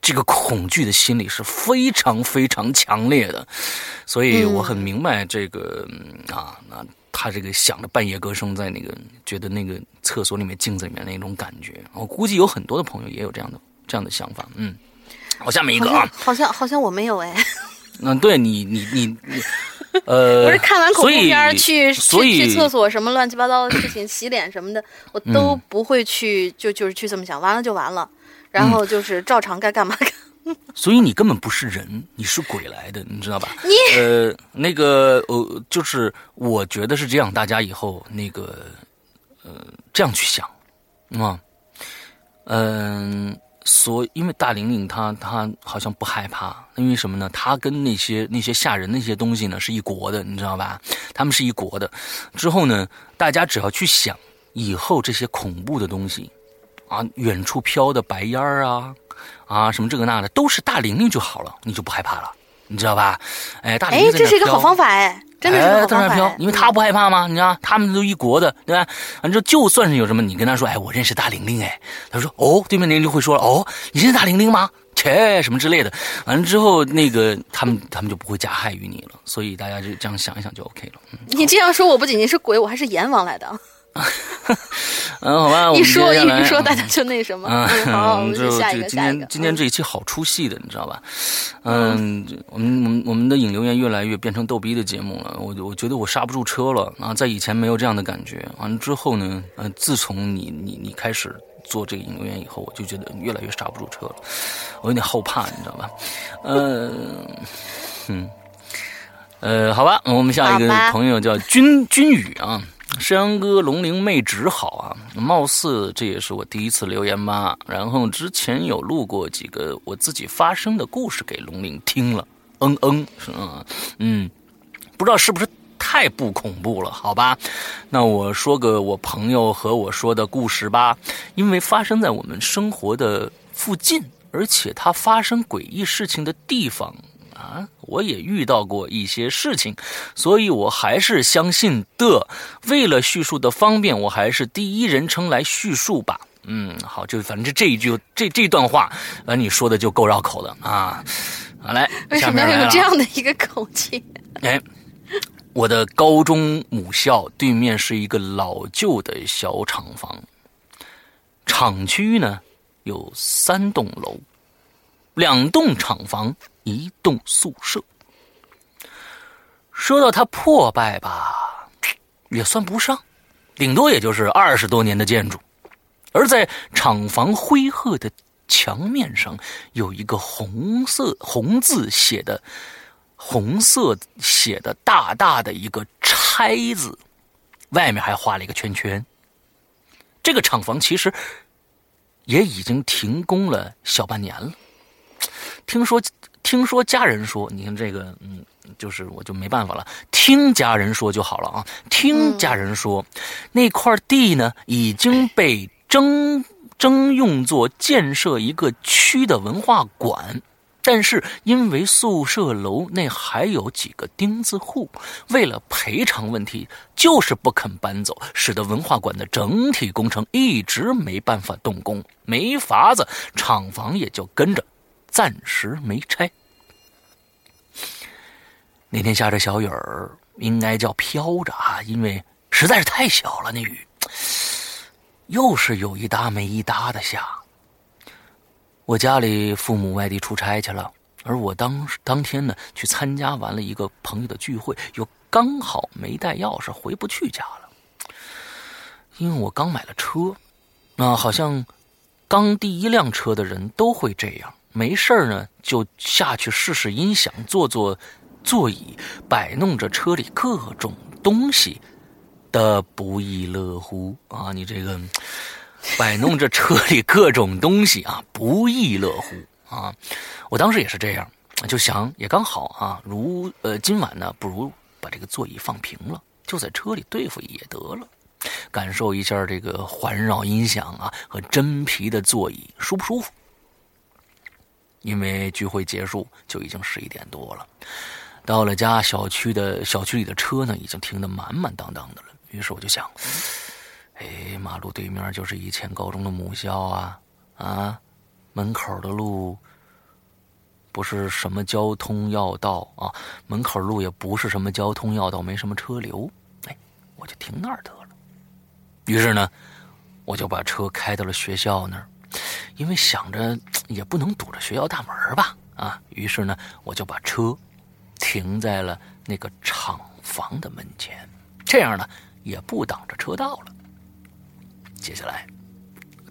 这个恐惧的心理是非常非常强烈的，所以我很明白这个啊，那他这个想着半夜歌声，在那个觉得那个厕所里面镜子里面那种感觉，我估计有很多的朋友也有这样的这样的想法。嗯，好，下面一个啊，好像好像我没有哎。<laughs> 嗯，对你你你你，呃，<laughs> 我是看完恐怖片去去去厕所什么乱七八糟的事情，洗脸什么的，我都不会去，就就是去这么想，完了就完了。然后就是照常该干嘛干。<laughs> 所以你根本不是人，你是鬼来的，你知道吧？你呃，那个呃，就是我觉得是这样，大家以后那个呃这样去想，啊，嗯，所因为大玲玲她她好像不害怕，因为什么呢？她跟那些那些吓人那些东西呢是一国的，你知道吧？他们是一国的。之后呢，大家只要去想以后这些恐怖的东西。啊，远处飘的白烟儿啊，啊，什么这个那的，都是大玲玲就好了，你就不害怕了，你知道吧？哎，大玲玲哎，这是一个好方法哎，真的是好方法。飘，因为他不害怕吗？你知道，他们都一国的，对吧？反正就算是有什么，你跟他说，哎，我认识大玲玲，哎，他说，哦，对面那就会说了，哦，你认识大玲玲吗？切，什么之类的。完了之后，那个他们他们就不会加害于你了。所以大家就这样想一想就 OK 了。你这样说，我不仅仅是鬼，我还是阎王来的。<laughs> 嗯，好吧，一说一说，大家就那什么。嗯，好，我们就下一个。今天今天这一期好出戏的，你知道吧？嗯，我们我们我们的引流员越来越变成逗逼的节目了。我我觉得我刹不住车了啊，在以前没有这样的感觉。完了之后呢，嗯，自从你你你开始做这个引流员以后，我就觉得越来越刹不住车了。我有点后怕，你知道吧？嗯嗯呃，好吧，我们下一个朋友叫君君宇啊。山羊哥，龙鳞妹纸好啊，貌似这也是我第一次留言吧。然后之前有录过几个我自己发生的故事给龙鳞听了，嗯嗯，嗯，嗯，不知道是不是太不恐怖了？好吧，那我说个我朋友和我说的故事吧，因为发生在我们生活的附近，而且它发生诡异事情的地方。啊，我也遇到过一些事情，所以我还是相信的。为了叙述的方便，我还是第一人称来叙述吧。嗯，好，就反正这一句这这段话，呃，你说的就够绕口的啊。好来，为什么要用这样的一个口气？哎，我的高中母校对面是一个老旧的小厂房，厂区呢有三栋楼，两栋厂房。一栋宿舍，说到它破败吧，也算不上，顶多也就是二十多年的建筑。而在厂房灰褐的墙面上，有一个红色红字写的，红色写的大大的一个“拆”字，外面还画了一个圈圈。这个厂房其实也已经停工了小半年了。听说，听说家人说，你看这个，嗯，就是我就没办法了，听家人说就好了啊。听家人说，那块地呢已经被征征用作建设一个区的文化馆。但是因为宿舍楼内还有几个钉子户，为了赔偿问题，就是不肯搬走，使得文化馆的整体工程一直没办法动工，没法子，厂房也就跟着暂时没拆。那天下着小雨儿，应该叫飘着啊，因为实在是太小了，那雨又是有一搭没一搭的下。我家里父母外地出差去了，而我当当天呢去参加完了一个朋友的聚会，又刚好没带钥匙回不去家了。因为我刚买了车，那好像刚第一辆车的人都会这样，没事呢就下去试试音响，坐坐座椅，摆弄着车里各种东西的不亦乐乎啊！你这个。摆弄着车里各种东西啊，不亦乐乎啊！我当时也是这样，就想也刚好啊，如呃今晚呢，不如把这个座椅放平了，就在车里对付也得了，感受一下这个环绕音响啊和真皮的座椅舒不舒服。因为聚会结束就已经十一点多了，到了家，小区的小区里的车呢已经停得满满当当的了，于是我就想。哎，马路对面就是以前高中的母校啊，啊，门口的路不是什么交通要道啊，门口路也不是什么交通要道，没什么车流，哎，我就停那儿得了。于是呢，我就把车开到了学校那儿，因为想着也不能堵着学校大门吧，啊，于是呢，我就把车停在了那个厂房的门前，这样呢，也不挡着车道了。接下来，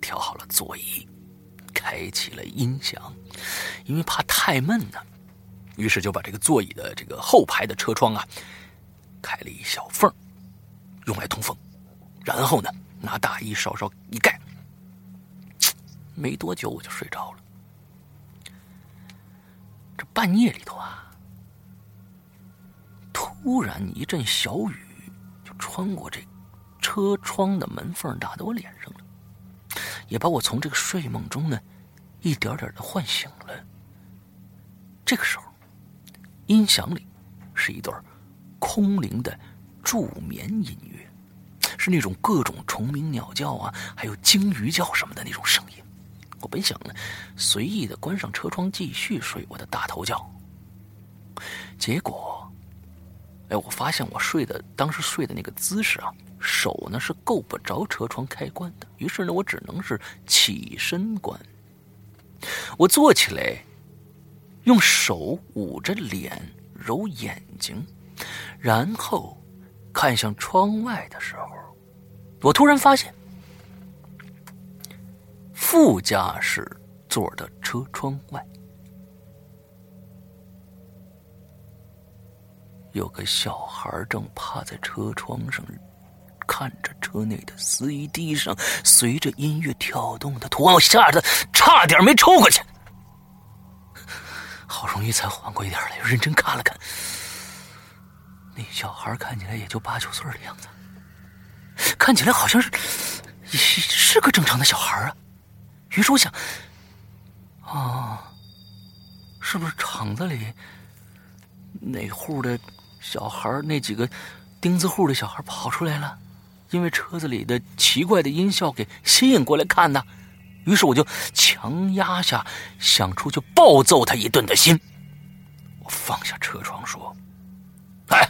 调好了座椅，开启了音响，因为怕太闷呢，于是就把这个座椅的这个后排的车窗啊，开了一小缝，用来通风。然后呢，拿大衣稍稍一盖，没多久我就睡着了。这半夜里头啊，突然一阵小雨就穿过这。车窗的门缝打到我脸上了，也把我从这个睡梦中呢，一点点的唤醒了。这个时候，音响里是一段空灵的助眠音乐，是那种各种虫鸣鸟叫啊，还有鲸鱼叫什么的那种声音。我本想呢，随意的关上车窗继续睡我的大头觉，结果，哎，我发现我睡的当时睡的那个姿势啊。手呢是够不着车窗开关的，于是呢，我只能是起身关。我坐起来，用手捂着脸揉眼睛，然后看向窗外的时候，我突然发现，副驾驶座的车窗外有个小孩正趴在车窗上。看着车内的 CD 上随着音乐跳动的图案，我吓得差点没抽过去。好容易才缓过一点来，又认真看了看，那小孩看起来也就八九岁的样子，看起来好像是也是个正常的小孩啊。于是我想，啊，是不是厂子里哪户的小孩那几个钉子户的小孩跑出来了？因为车子里的奇怪的音效给吸引过来看的，于是我就强压下想出去暴揍他一顿的心。我放下车窗说：“哎，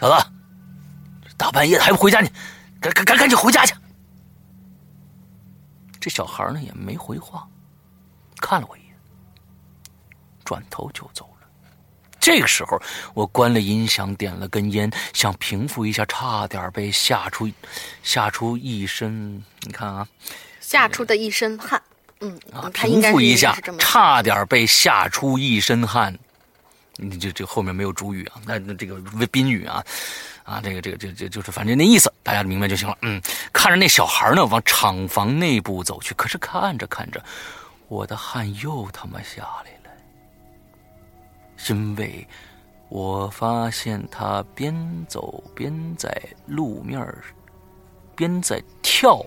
小子，大半夜的还不回家？你赶赶赶赶紧回家去！”这小孩呢也没回话，看了我一眼，转头就走了。这个时候，我关了音响，点了根烟，想平复一下，差点被吓出，吓出一身。你看啊，吓出的一身汗。嗯啊，平复一下，差点被吓出一身汗。你这这后面没有主语啊？那那这个宾语啊啊，这个这个这这就是反正那意思，大家明白就行了。嗯，看着那小孩呢往厂房内部走去，可是看着看着，我的汗又他妈下来了，因为我发现他边走边在路面边在跳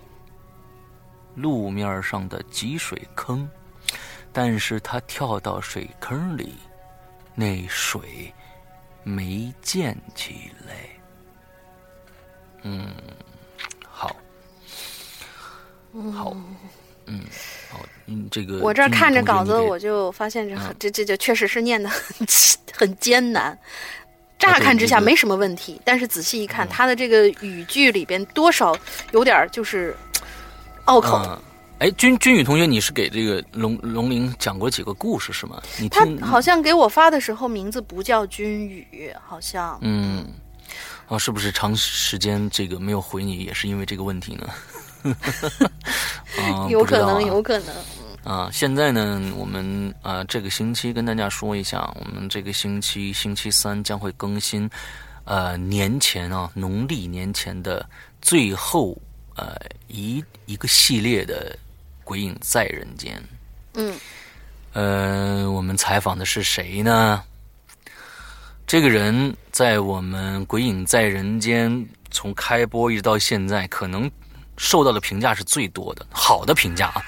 路面上的积水坑，但是他跳到水坑里，那水没溅起来。嗯，好，好，嗯，好，嗯，这个我这儿看着稿子，我就发现这很这这这确实是念的 <laughs> 很很艰难。乍看之下没什么问题，但是仔细一看，他的这个语句里边多少有点儿就是拗口。嗯，哎，君君宇同学，你是给这个龙龙鳞讲过几个故事是吗？你他，好像给我发的时候名字不叫君宇，好像嗯，啊，是不是长时间这个没有回你，也是因为这个问题呢？<laughs> 啊，有可能，有可能。啊，现在呢，我们啊这个星期跟大家说一下，我们这个星期星期三将会更新，呃年前啊农历年前的最后呃一一个系列的《鬼影在人间》。嗯，呃，我们采访的是谁呢？这个人在我们《鬼影在人间》从开播一直到现在，可能受到的评价是最多的，好的评价啊，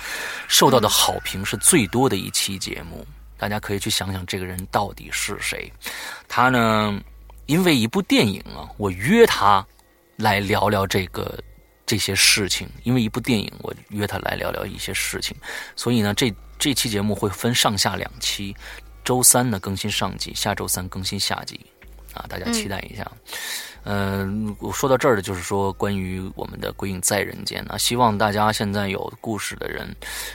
受到的好评是最多的一期节目。大家可以去想想这个人到底是谁。他呢，因为一部电影啊，我约他来聊聊这个这些事情。因为一部电影，我约他来聊聊一些事情。所以呢，这这期节目会分上下两期，周三呢更新上集，下周三更新下集，啊，大家期待一下。嗯、我说到这儿的就是说关于我们的《鬼影在人间》啊，希望大家现在有故事的人，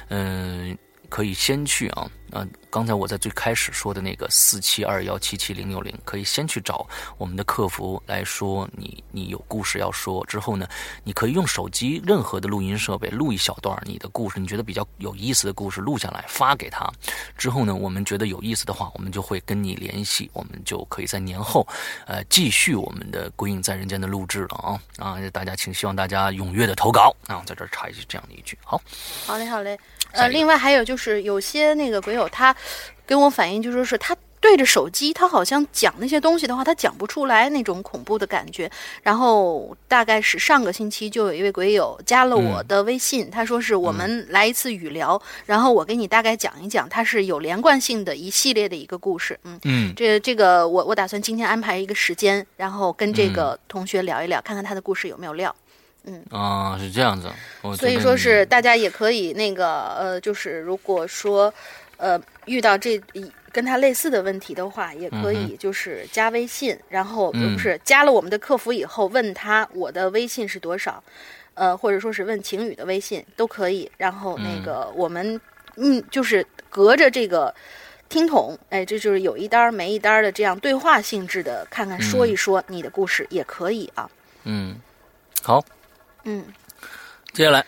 嗯、可以先去啊，呃，刚才我在最开始说的那个四七二幺七七零六零，可以先去找我们的客服来说你你有故事要说，之后呢，你可以用手机任何的录音设备录一小段你的故事，你觉得比较有意思的故事录下来发给他，之后呢，我们觉得有意思的话，我们就会跟你联系，我们就可以在年后，呃，继续我们的《鬼影在人间》的录制了啊啊！大家请希望大家踊跃的投稿啊，在这儿插一句这样的一句，好，好嘞，好嘞。呃，另外还有就是有些那个鬼友他跟我反映，就说是他对着手机，他好像讲那些东西的话，他讲不出来那种恐怖的感觉。然后大概是上个星期就有一位鬼友加了我的微信，他说是我们来一次语聊，然后我给你大概讲一讲，它是有连贯性的一系列的一个故事。嗯，嗯这这个我我打算今天安排一个时间，然后跟这个同学聊一聊，看看他的故事有没有料。啊，是这样子，所以说是大家也可以那个呃，就是如果说呃遇到这一跟他类似的问题的话，也可以就是加微信，然后嗯。不是加了我们的客服以后问他我的微信是多少，呃，或者说是问晴雨的微信都可以，然后那个我们嗯就是隔着这个。听筒，哎，这就是有一单儿没一单儿的这样对话性质的，看看说一说你的故事也可以啊。嗯，好，嗯，接下来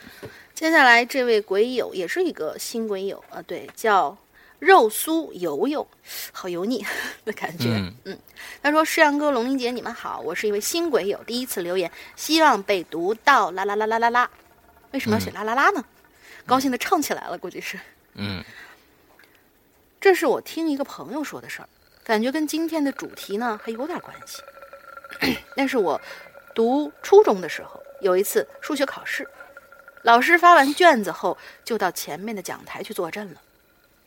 接下来这位鬼友也是一个新鬼友啊，对，叫肉酥油油，好油腻 <laughs> 的感觉。嗯他说：“世阳哥、龙玲姐，你们好，我是一位新鬼友，第一次留言，希望被读到。啦啦啦啦啦啦，为什么要写啦啦啦呢？高兴的唱起来了，估计是。嗯这是我听一个朋友说的事儿，感觉跟今天的主题呢还有点关系。<coughs> 那是我读初中的时候，有一次数学考试，老师发完卷子后，就到前面的讲台去坐镇了。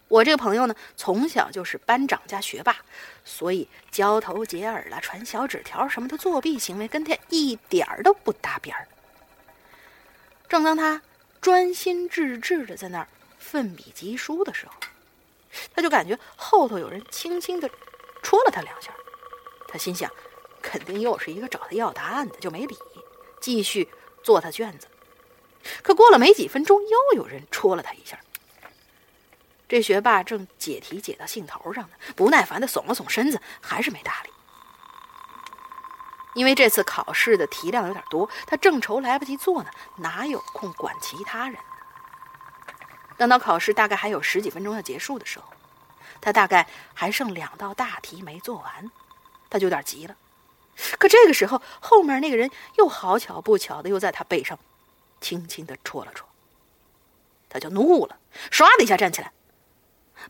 我这个朋友呢，从小就是班长加学霸，所以交头接耳啦、传小纸条什么的作弊行为跟他一点儿都不搭边儿。正当他专心致志的在那儿奋笔疾书的时候，他就感觉后头有人轻轻的戳了他两下，他心想，肯定又是一个找他要答案的，就没理，继续做他卷子。可过了没几分钟，又有人戳了他一下。这学霸正解题解到兴头上呢，不耐烦的耸了耸身子，还是没搭理。因为这次考试的题量有点多，他正愁来不及做呢，哪有空管其他人？等到考试大概还有十几分钟要结束的时候，他大概还剩两道大题没做完，他就有点急了。可这个时候，后面那个人又好巧不巧的又在他背上轻轻的戳了戳。他就怒了，唰的一下站起来，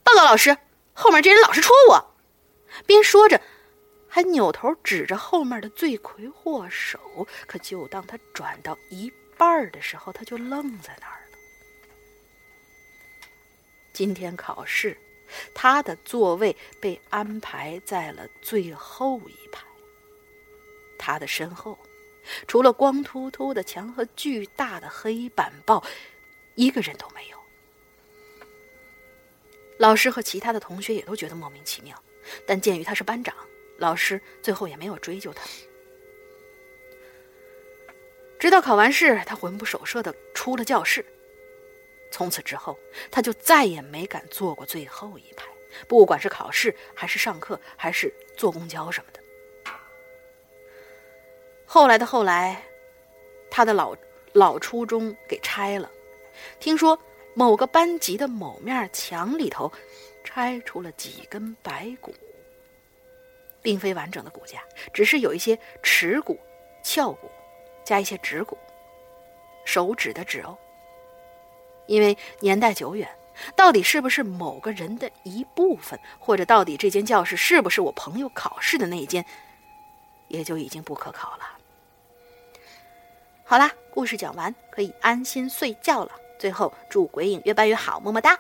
报告老师，后面这人老是戳我。边说着，还扭头指着后面的罪魁祸首。可就当他转到一半的时候，他就愣在那儿了。今天考试，他的座位被安排在了最后一排。他的身后，除了光秃秃的墙和巨大的黑板报，一个人都没有。老师和其他的同学也都觉得莫名其妙，但鉴于他是班长，老师最后也没有追究他。直到考完试，他魂不守舍的出了教室。从此之后，他就再也没敢坐过最后一排，不管是考试，还是上课，还是坐公交什么的。后来的后来，他的老老初中给拆了。听说某个班级的某面墙里头拆出了几根白骨，并非完整的骨架，只是有一些耻骨、翘骨，加一些指骨，手指的指哦。因为年代久远，到底是不是某个人的一部分，或者到底这间教室是不是我朋友考试的那一间，也就已经不可考了。好啦，故事讲完，可以安心睡觉了。最后，祝鬼影越办越好，么么哒。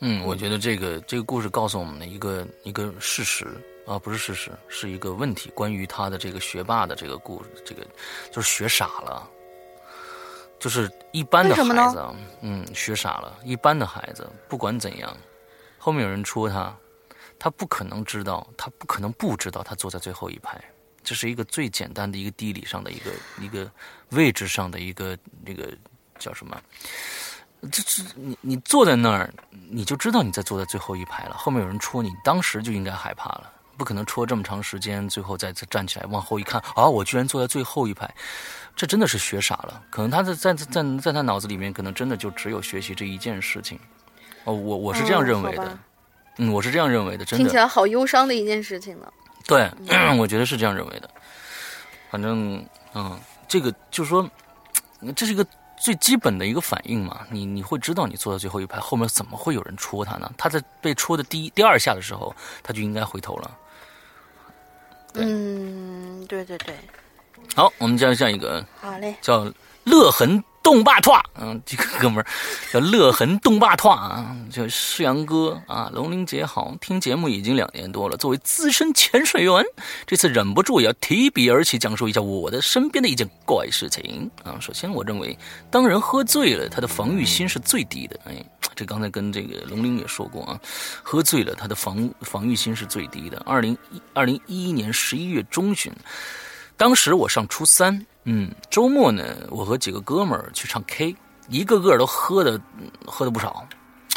嗯，我觉得这个这个故事告诉我们的一个一个事实啊，不是事实，是一个问题。关于他的这个学霸的这个故，这个就是学傻了，就是一般的孩子，嗯，学傻了。一般的孩子，不管怎样，后面有人戳他，他不可能知道，他不可能不知道，他坐在最后一排。这是一个最简单的一个地理上的一个一个位置上的一个那个叫什么？这这你你坐在那儿，你就知道你在坐在最后一排了。后面有人戳你，当时就应该害怕了。不可能戳这么长时间，最后再再站起来往后一看，啊，我居然坐在最后一排，这真的是学傻了。可能他在在在在他脑子里面，可能真的就只有学习这一件事情。哦，我我是这样认为的，嗯，我是这样认为的，真的听起来好忧伤的一件事情呢。对，<clears throat> 我觉得是这样认为的。反正，嗯，这个就是说，这是一个最基本的一个反应嘛。你你会知道，你坐在最后一排，后面怎么会有人戳他呢？他在被戳的第一、第二下的时候，他就应该回头了。嗯，对对对。好，我们讲下一个。好嘞。叫乐痕。动霸拓，嗯，<laughs> 这个哥们儿叫乐痕动霸拓啊，叫世阳哥啊，龙鳞姐好，听节目已经两年多了。作为资深潜水员，这次忍不住也要提笔而起，讲述一下我的身边的一件怪事情啊。首先，我认为当人喝醉了，他的防御心是最低的。哎，这刚才跟这个龙鳞也说过啊，喝醉了他的防防御心是最低的。二零一二零一一年十一月中旬，当时我上初三。嗯，周末呢，我和几个哥们儿去唱 K，一个个都喝的喝的不少。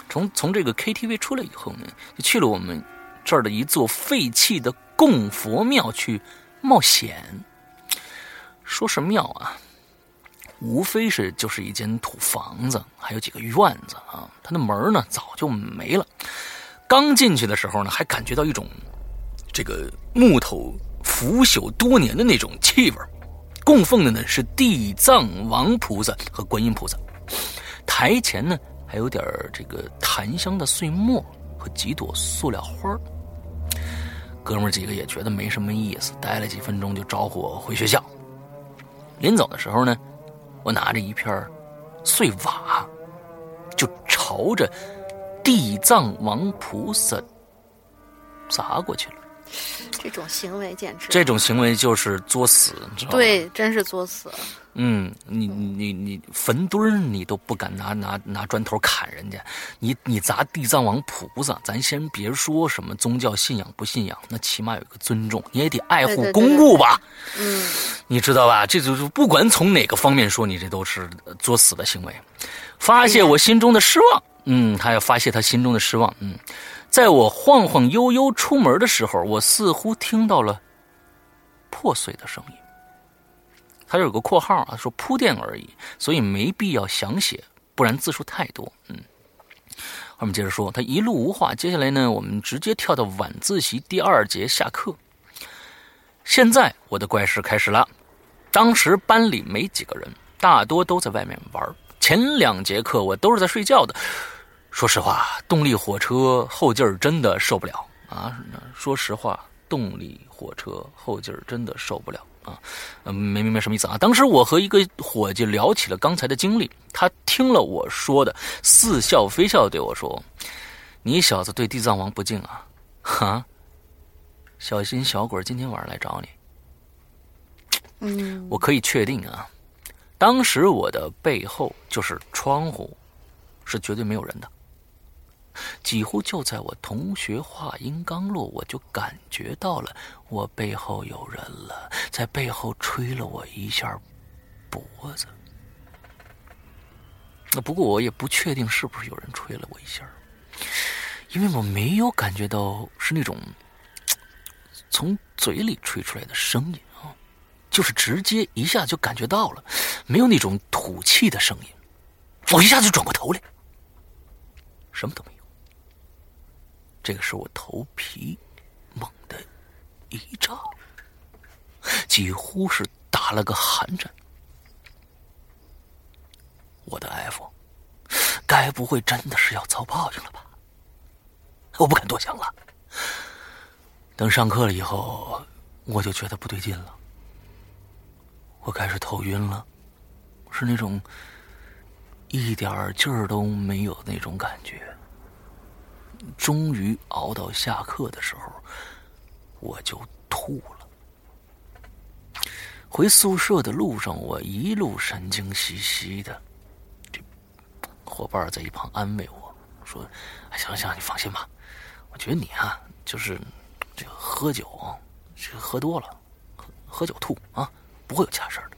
从从这个 KTV 出来以后呢，就去了我们这儿的一座废弃的供佛庙去冒险。说是庙啊，无非是就是一间土房子，还有几个院子啊。它的门呢早就没了。刚进去的时候呢，还感觉到一种这个木头腐朽多年的那种气味。供奉的呢是地藏王菩萨和观音菩萨，台前呢还有点这个檀香的碎末和几朵塑料花哥们几个也觉得没什么意思，待了几分钟就招呼我回学校。临走的时候呢，我拿着一片碎瓦，就朝着地藏王菩萨砸过去了。这种行为简直，这种行为就是作死，你知道吗？对，真是作死。嗯，你你你坟墩儿你都不敢拿拿拿砖头砍人家，你你砸地藏王菩萨，咱先别说什么宗教信仰不信仰，那起码有个尊重，你也得爱护公物吧？嗯，你知道吧？这就是不管从哪个方面说，你这都是作死的行为，发泄我心中的失望。嗯，他要发泄他心中的失望。嗯。在我晃晃悠悠出门的时候，我似乎听到了破碎的声音。他有个括号啊，说铺垫而已，所以没必要详写，不然字数太多。嗯，后面接着说，他一路无话。接下来呢，我们直接跳到晚自习第二节下课。现在我的怪事开始了。当时班里没几个人，大多都在外面玩。前两节课我都是在睡觉的。说实话，动力火车后劲儿真的受不了啊！说实话，动力火车后劲儿真的受不了啊！嗯，没明白什么意思啊？当时我和一个伙计聊起了刚才的经历，他听了我说的，似笑非笑对我说：“你小子对地藏王不敬啊！哈，小心小鬼今天晚上来找你。”嗯，我可以确定啊，当时我的背后就是窗户，是绝对没有人的。几乎就在我同学话音刚落，我就感觉到了我背后有人了，在背后吹了我一下脖子。那不过我也不确定是不是有人吹了我一下，因为我没有感觉到是那种从嘴里吹出来的声音啊。就是直接一下就感觉到了，没有那种吐气的声音。我一下就转过头来，什么都没有。这个时候我头皮猛地一炸，几乎是打了个寒颤。我的 F，该不会真的是要遭报应了吧？我不敢多想了。等上课了以后，我就觉得不对劲了。我开始头晕了，是那种一点劲儿都没有那种感觉。终于熬到下课的时候，我就吐了。回宿舍的路上，我一路神经兮兮的。这伙伴在一旁安慰我说：“行行，你放心吧，我觉得你啊，就是这个喝酒，这个喝多了，喝喝酒吐啊。”不会有其他事儿的。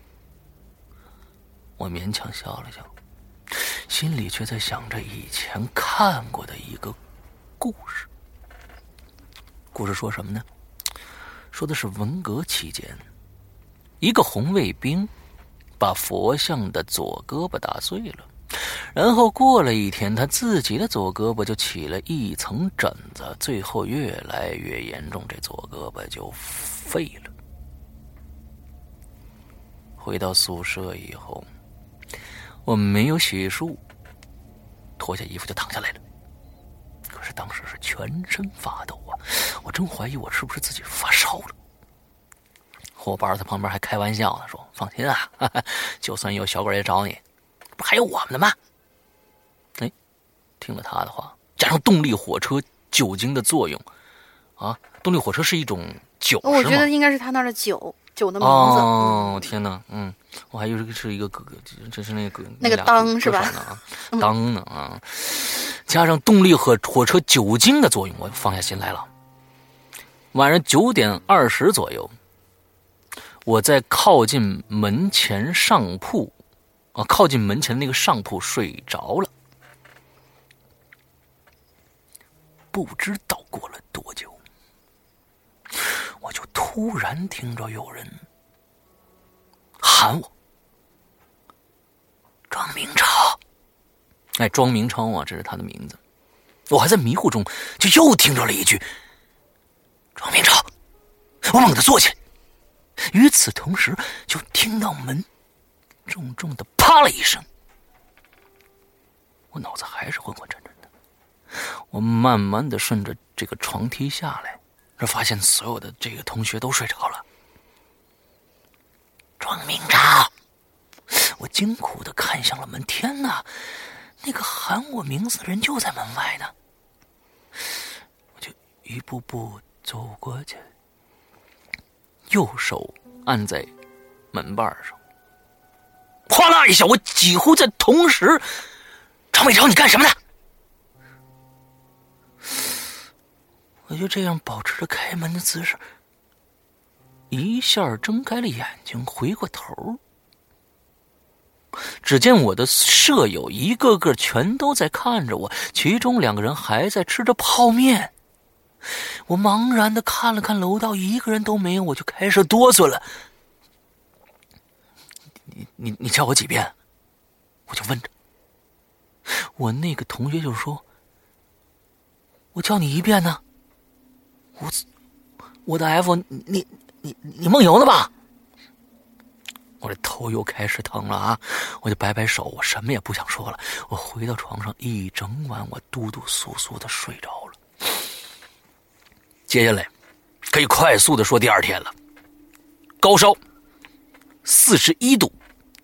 我勉强笑了笑，心里却在想着以前看过的一个故事。故事说什么呢？说的是文革期间，一个红卫兵把佛像的左胳膊打碎了，然后过了一天，他自己的左胳膊就起了一层疹子，最后越来越严重，这左胳膊就废了。回到宿舍以后，我没有洗漱，脱下衣服就躺下来了。可是当时是全身发抖啊！我真怀疑我是不是自己发烧了。伙伴在旁边还开玩笑呢，说：“放心啊，就算有小鬼来找你，不还有我们呢吗？”哎，听了他的话，加上动力火车酒精的作用，啊，动力火车是一种酒，我觉得应该是他那儿的酒。酒的名字哦，天哪，嗯，我还以为是一个哥哥，这是那个那个当是吧？<laughs> 当呢啊，加上动力和火车酒精的作用，我放下心来了。晚上九点二十左右，我在靠近门前上铺啊，靠近门前那个上铺睡着了，不知道过了多久。我就突然听着有人喊我：“庄明超！”哎，庄明超啊，这是他的名字。我还在迷糊中，就又听着了一句：“庄明超！”我猛地坐起来，与此同时，就听到门重重的啪了一声。我脑子还是昏昏沉沉的，我慢慢的顺着这个床梯下来。这发现所有的这个同学都睡着了。庄明超，我惊恐的看向了门。天哪，那个喊我名字的人就在门外呢。我就一步步走过去，右手按在门把上，哗啦一下，我几乎在同时，庄明超，你干什么呢？我就这样保持着开门的姿势，一下睁开了眼睛，回过头，只见我的舍友一个个全都在看着我，其中两个人还在吃着泡面。我茫然的看了看楼道，一个人都没有，我就开始哆嗦了。你你你叫我几遍？我就问着。我那个同学就说：“我叫你一遍呢。”我，我的 F，你你你梦游呢吧？我这头又开始疼了啊！我就摆摆手，我什么也不想说了。我回到床上，一整晚我嘟嘟簌簌的睡着了。接下来，可以快速的说第二天了。高烧，四十一度，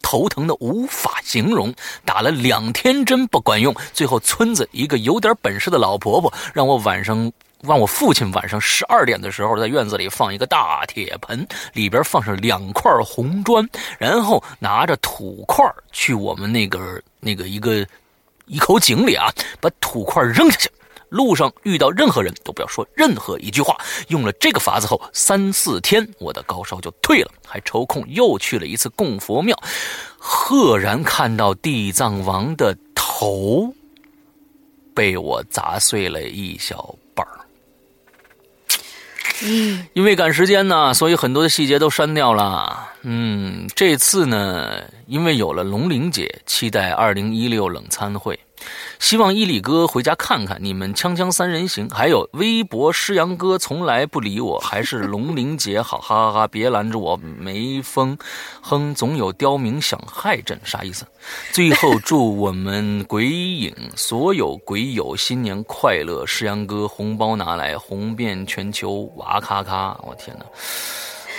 头疼的无法形容，打了两天针不管用，最后村子一个有点本事的老婆婆让我晚上。让我父亲晚上十二点的时候在院子里放一个大铁盆，里边放上两块红砖，然后拿着土块去我们那个那个一个一口井里啊，把土块扔下去。路上遇到任何人都不要说任何一句话。用了这个法子后，三四天我的高烧就退了，还抽空又去了一次供佛庙，赫然看到地藏王的头被我砸碎了一小。嗯，因为赶时间呢，所以很多的细节都删掉了。嗯，这次呢，因为有了龙玲姐，期待二零一六冷餐会。希望伊里哥回家看看你们锵锵三人行，还有微博诗阳哥从来不理我，还是龙玲姐好，哈哈哈！别拦着我，没风，哼，总有刁民想害朕，啥意思？最后祝我们鬼影所有鬼友新年快乐！诗阳哥红包拿来，红遍全球，哇咔咔！我天哪！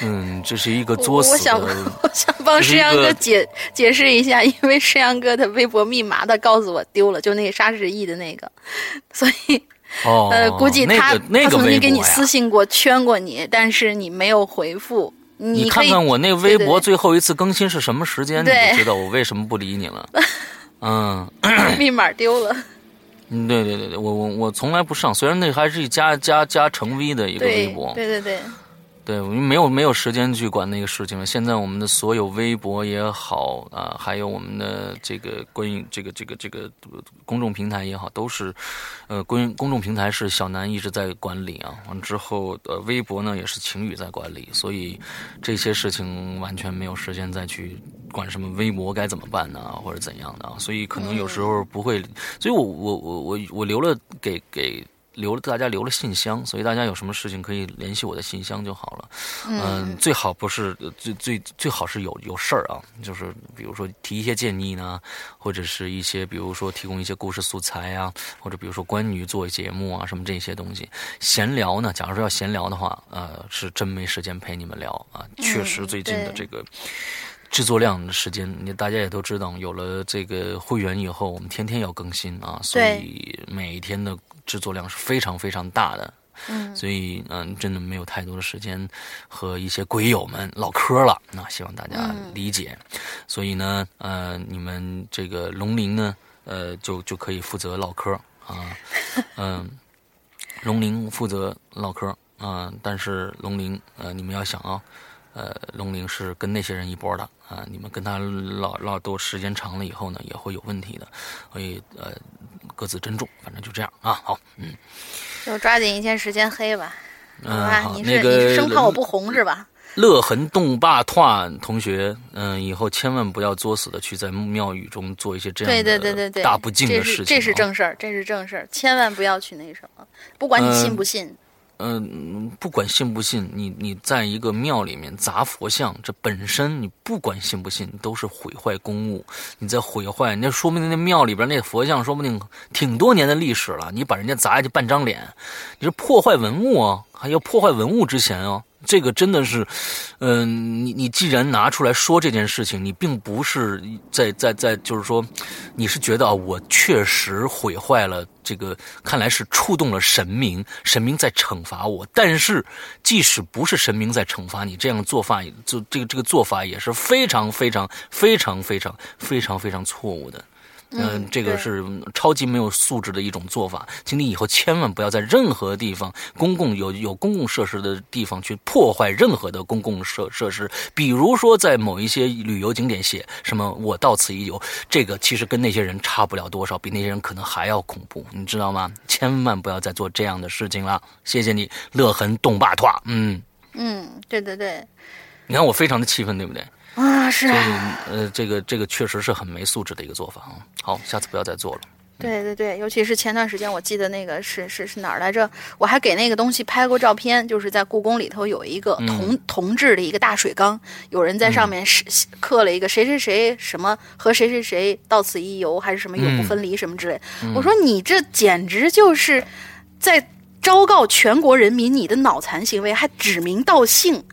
嗯，这是一个作死。我想，<laughs> 我想帮石阳哥解解释一下，因为石阳哥的微博密码他告诉我丢了，就那个沙士意的那个，<laughs> 所以，哦，呃，估计他他曾经给你私信过，圈过你，但是你没有回复。你看看我那微博最后一次更新是什么时间，你就知道我为什么不理你了。<laughs> 嗯，密码丢了。嗯，对对对对，我我我从来不上，虽然那还是一加加加成 V 的一个微博。对对对。对，对我们没有没有时间去管那个事情了。现在我们的所有微博也好啊，还有我们的这个关于这个这个这个公众平台也好，都是，呃，公公众平台是小南一直在管理啊。完之后，呃，微博呢也是晴雨在管理，所以这些事情完全没有时间再去管什么微博该怎么办呢，或者怎样的啊。所以可能有时候不会，所以我我我我我留了给给。留了大家留了信箱，所以大家有什么事情可以联系我的信箱就好了。嗯，最好不是最最最好是有有事儿啊，就是比如说提一些建议呢，或者是一些比如说提供一些故事素材啊，或者比如说关于做节目啊什么这些东西。闲聊呢，假如说要闲聊的话，呃，是真没时间陪你们聊啊。确实最近的这个制作量的时间，你大家也都知道，有了这个会员以后，我们天天要更新啊，所以每天的。制作量是非常非常大的，嗯，所以嗯，真的没有太多的时间和一些鬼友们唠嗑了。那希望大家理解。所以呢，呃，你们这个龙鳞呢，呃，就就可以负责唠嗑啊，<laughs> 嗯，龙鳞负责唠嗑啊。但是龙鳞，呃，你们要想啊，呃，龙鳞是跟那些人一波的啊，你们跟他唠唠多时间长了以后呢，也会有问题的。所以呃。各自珍重，反正就这样啊。好，嗯，就抓紧一天时间黑吧。嗯，好，你是你是生怕我不红是吧？乐痕动霸团同学，嗯，以后千万不要作死的去在庙宇中做一些这样对对对对对大不敬的事情。这是正事儿，这是正事儿，千万不要去那什么，不管你信不信。嗯，嗯不管信不信，你你在一个庙里面砸佛像，这本身你不管信不信，都是毁坏公物。你在毁坏，那说明那庙里边那佛像说不定挺多年的历史了。你把人家砸下去半张脸，你是破坏文物啊，还要破坏文物之嫌啊。这个真的是，嗯，你你既然拿出来说这件事情，你并不是在在在，就是说，你是觉得啊，我确实毁坏了这个，看来是触动了神明，神明在惩罚我。但是，即使不是神明在惩罚你，这样做法，就这个这个做法也是非常非常非常非常非常非常错误的。嗯，这个是超级没有素质的一种做法，请你以后千万不要在任何地方公共有有公共设施的地方去破坏任何的公共设设施，比如说在某一些旅游景点写什么“我到此一游”，这个其实跟那些人差不了多少，比那些人可能还要恐怖，你知道吗？千万不要再做这样的事情了。谢谢你，乐痕动霸团。嗯嗯，对对对，你看我非常的气愤，对不对？啊，是啊，呃，这个这个确实是很没素质的一个做法啊。好，下次不要再做了。对对对，尤其是前段时间，我记得那个是是是哪儿来着？我还给那个东西拍过照片，就是在故宫里头有一个铜铜制的一个大水缸，有人在上面是刻了一个谁谁谁什么和谁谁谁到此一游，还是什么永不分离什么之类。我说你这简直就是在昭告全国人民你的脑残行为，还指名道姓，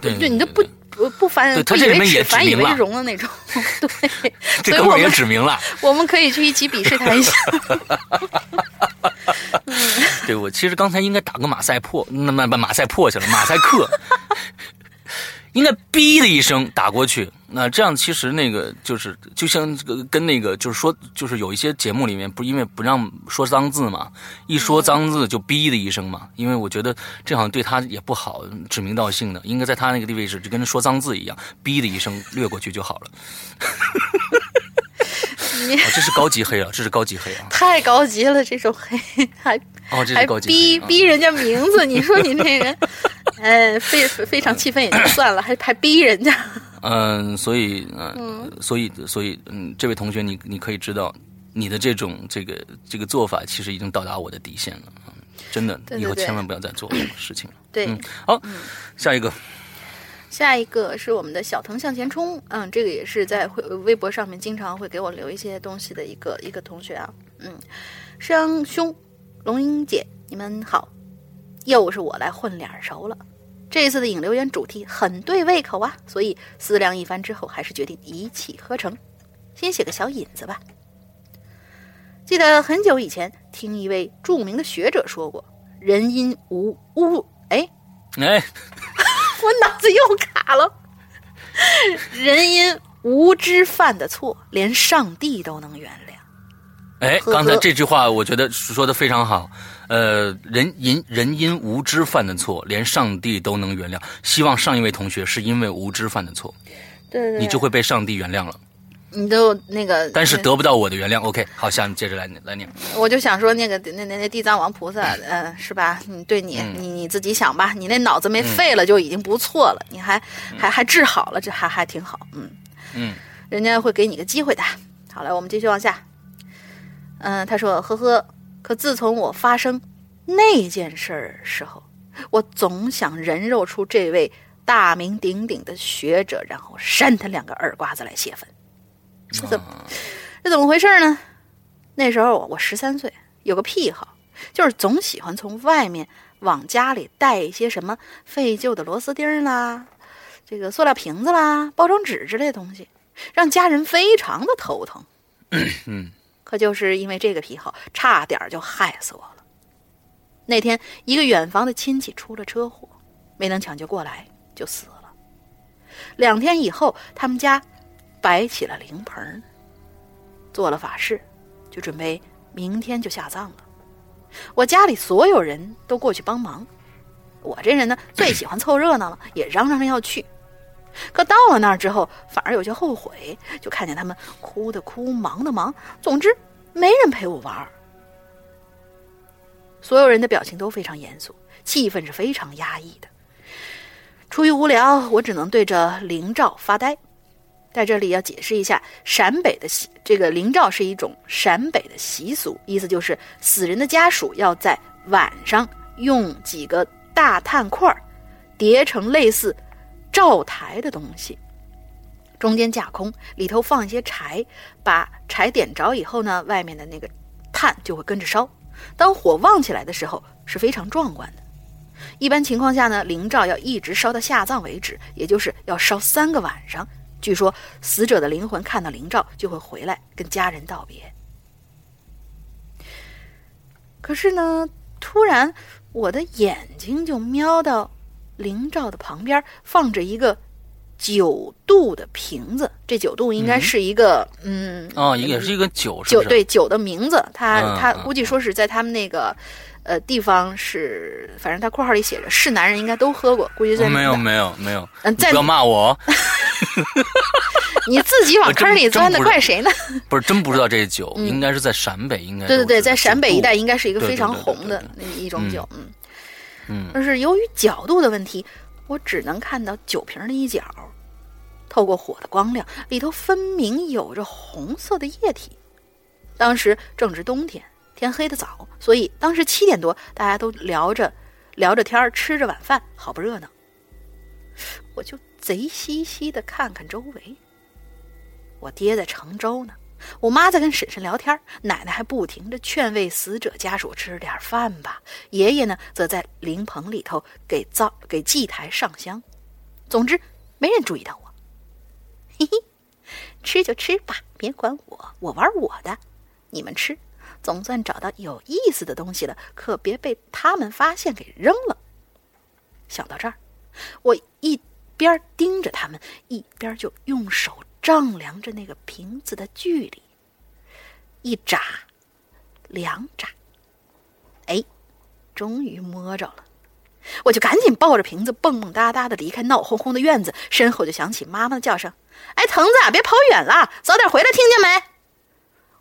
对你都不。不不反不以为耻反以为荣的那种，<laughs> 对，这哥们也指明了，我们可以去一起鄙视他一下。<laughs> <laughs> 对我其实刚才应该打个马赛破，那那把马赛破去了，马赛克。应该“哔”的一声打过去，那这样其实那个就是就像这个跟那个就是说就是有一些节目里面不因为不让说脏字嘛，一说脏字就“哔”的一声嘛，因为我觉得这好像对他也不好，指名道姓的，应该在他那个地位置就跟说脏字一样，“哔”的一声略过去就好了。<laughs> 这是高级黑啊，这是高级黑啊，太高级了，这种黑还哦，这是高级逼逼人家名字，你说你这人。<laughs> 呃，非非常气愤也就算了，还还逼人家。嗯，所以嗯，所以所以嗯，这位同学，你你可以知道，你的这种这个这个做法，其实已经到达我的底线了。真的，以后千万不要再做这种事情了。对，好，下一个，下一个是我们的小腾向前冲。嗯，这个也是在微微博上面经常会给我留一些东西的一个一个同学啊。嗯，商兄，龙英姐，你们好。又是我来混脸熟了，这次的引流言主题很对胃口啊，所以思量一番之后，还是决定一气呵成，先写个小引子吧。记得很久以前听一位著名的学者说过：“人因无污，哎哎，我脑子又卡了。人因无知犯的错，连上帝都能原谅。”哎，刚才这句话我觉得说的非常好。呃，人因人因无知犯的错，连上帝都能原谅。希望上一位同学是因为无知犯的错，对，你就会被上帝原谅了。你都那个，但是得不到我的原谅。OK，好，下面接着来来念。我就想说，那个那那那地藏王菩萨，嗯，是吧？你对你你你自己想吧，你那脑子没废了就已经不错了，你还还还治好了，这还还挺好。嗯嗯，人家会给你个机会的。好了，我们继续往下。嗯，他说：“呵呵，可自从我发生那件事儿时候，我总想人肉出这位大名鼎鼎的学者，然后扇他两个耳刮子来泄愤。这怎么这怎么回事呢？那时候我十三岁，有个癖好，就是总喜欢从外面往家里带一些什么废旧的螺丝钉啦、这个塑料瓶子啦、包装纸之类的东西，让家人非常的头疼。嗯。<clears throat> ”可就是因为这个癖好，差点就害死我了。那天，一个远房的亲戚出了车祸，没能抢救过来，就死了。两天以后，他们家摆起了灵棚，做了法事，就准备明天就下葬了。我家里所有人都过去帮忙，我这人呢最喜欢凑热闹了，也嚷嚷着要去。可到了那儿之后，反而有些后悔，就看见他们哭的哭，忙的忙，总之没人陪我玩。所有人的表情都非常严肃，气氛是非常压抑的。出于无聊，我只能对着灵照发呆。在这里要解释一下，陕北的习这个灵照是一种陕北的习俗，意思就是死人的家属要在晚上用几个大炭块叠成类似。灶台的东西，中间架空，里头放一些柴，把柴点着以后呢，外面的那个炭就会跟着烧。当火旺起来的时候，是非常壮观的。一般情况下呢，灵灶要一直烧到下葬为止，也就是要烧三个晚上。据说死者的灵魂看到灵照就会回来跟家人道别。可是呢，突然我的眼睛就瞄到。灵照的旁边放着一个九度的瓶子，这九度应该是一个嗯哦，也是一个酒酒对酒的名字，他他估计说是在他们那个呃地方是，反正他括号里写着是男人应该都喝过，估计在没有没有没有，嗯，不要骂我，<laughs> 你自己往坑里钻的，怪谁呢？不是真不知道这酒，应该是在陕北，应该对对对，在陕北一带应该是一个非常红的那一种酒，嗯。嗯，但是由于角度的问题，我只能看到酒瓶的一角，透过火的光亮，里头分明有着红色的液体。当时正值冬天，天黑的早，所以当时七点多，大家都聊着聊着天儿吃着晚饭，好不热闹。我就贼兮兮的看看周围。我爹在盛粥呢，我妈在跟婶婶聊天，奶奶还不停的劝慰死者家属吃点饭吧。爷爷呢，则在灵棚里头给灶给祭台上香。总之，没人注意到我。<laughs> 嘿嘿，吃就吃吧，别管我，我玩我的。你们吃，总算找到有意思的东西了，可别被他们发现给扔了。想到这儿，我一边盯着他们，一边就用手丈量着那个瓶子的距离。一眨，两眨，哎，终于摸着了。我就赶紧抱着瓶子蹦蹦哒哒的离开闹哄哄的院子，身后就响起妈妈的叫声：“哎，腾子，别跑远了，早点回来，听见没？”